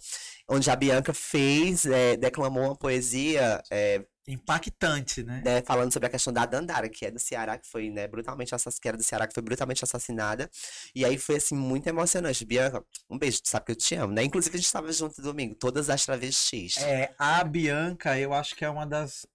onde a Bianca fez, eh, declamou uma poesia eh, Impactante, né? né, falando sobre a questão da Dandara, que é do Ceará, que foi, né, brutalmente assassinada, do Ceará, que foi brutalmente assassinada. E aí foi, assim, muito emocionante. Bianca, um beijo, tu sabe que eu te amo, né? Inclusive, a gente estava junto domingo, todas as travestis. É, a Bianca, eu acho que é uma das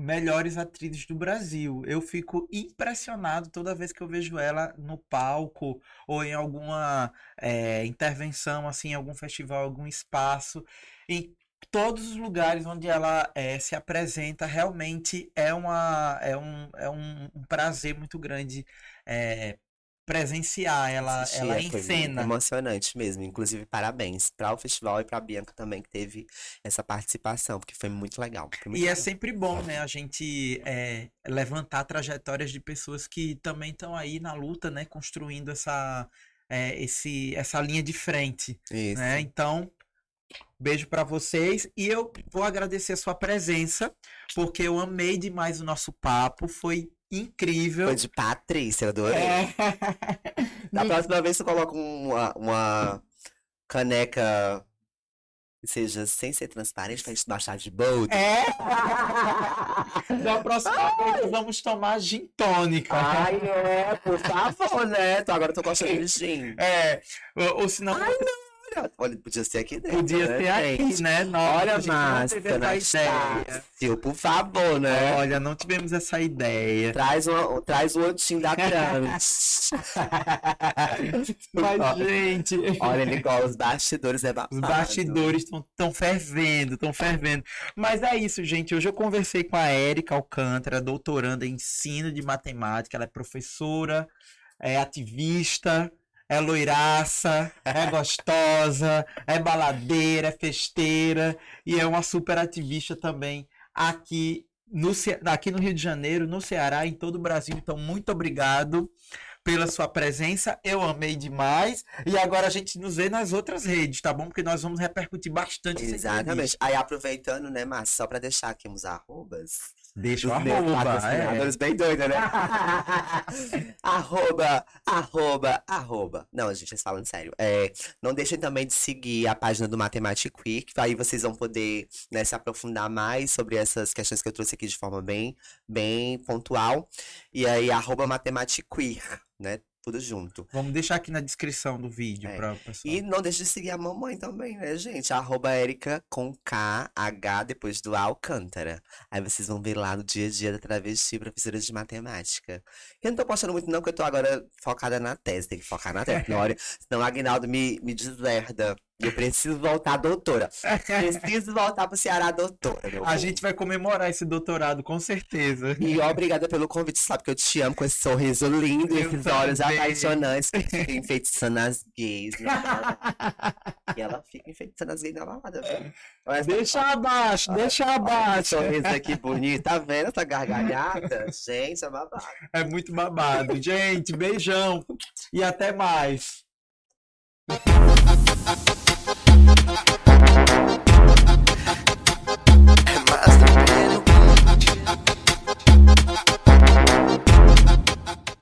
melhores atrizes do Brasil. Eu fico impressionado toda vez que eu vejo ela no palco ou em alguma é, intervenção, assim, em algum festival, algum espaço. Em todos os lugares onde ela é, se apresenta, realmente é uma, é um, é um, um prazer muito grande é, presenciar ela, Assistir, ela é, em cena. emocionante mesmo. Inclusive, parabéns para o festival e para a Bianca também, que teve essa participação, porque foi muito legal. Foi muito E é legal. sempre bom, né, a gente é, levantar trajetórias de pessoas que também estão aí na luta, né, construindo essa, é, esse, essa linha de frente, Isso. né? Então, beijo pra vocês e eu vou agradecer a sua presença, porque eu amei demais o nosso papo, foi incrível. Foi de Patrícia, eu adorei. É. Da próxima vez, você coloca uma, uma caneca seja sem ser transparente pra gente baixar de boa. É. Da próxima vez vamos tomar gin tônica. Ai, é, por favor, né? Agora eu tô gostando de gin. É, ou, ou senão. maravilhosa. Olha, podia ser aqui dentro. Podia né, ser aqui, né? Nossa, Olha, a gente não Márcia, teve essa ideia. Anastácio, por favor, né? Olha, não tivemos essa ideia. Traz, uma, traz o antinho da Trans. Mas, gente, Olha, Nicole, os bastidores é babado. os bastidores estão fervendo, estão fervendo. Mas é isso, gente. Hoje eu conversei com a Érica Alcântara, doutoranda em ensino de matemática. Ela é professora, é ativista, é loiraça, é gostosa, é baladeira, é festeira e é uma super ativista também aqui no, aqui no Rio de Janeiro, no Ceará, em todo o Brasil. Então, muito obrigado pela sua presença. Eu amei demais. E agora a gente nos vê nas outras redes, tá bom? Porque nós vamos repercutir bastante Exatamente. Aí, aproveitando, né, Márcia, só pra deixar aqui uns arrobas. Deixa o arroba, é. patrocinadores bem doida, né? arroba, arroba, arroba. Não, gente, vocês falando sério. É, não deixem também de seguir a página do Mathematic Quick, aí vocês vão poder né, se aprofundar mais sobre essas questões que eu trouxe aqui de forma bem, bem pontual. E aí, arroba Mathematic Queer, né? Tudo junto. Vamos deixar aqui na descrição do vídeo É. para o pessoal. E não deixe de seguir a mamãe também, né, gente? Arroba Erika com K, H, depois do Alcântara. Aí vocês vão ver lá no dia a dia da travesti, professora de matemática. Eu não tô postando muito não, porque eu tô agora focada na tese. Tem que focar na tese, na hora. Senão o Agnaldo me, me deserda. Eu preciso voltar doutora. Preciso voltar pro Ceará doutora, A povo. gente vai comemorar esse doutorado, com certeza. E obrigada pelo convite, sabe que eu te amo com esse sorriso lindo, Eu esses olhos também. apaixonantes que fica enfeitiçando as gays. né? E ela fica enfeitiçando as gays na balada? Olha essa- Deixa abaixo, deixa olha abaixo. sorriso aqui bonito, tá vendo essa gargalhada? Gente, é babado. É muito babado. Gente, beijão e até mais. Thank you.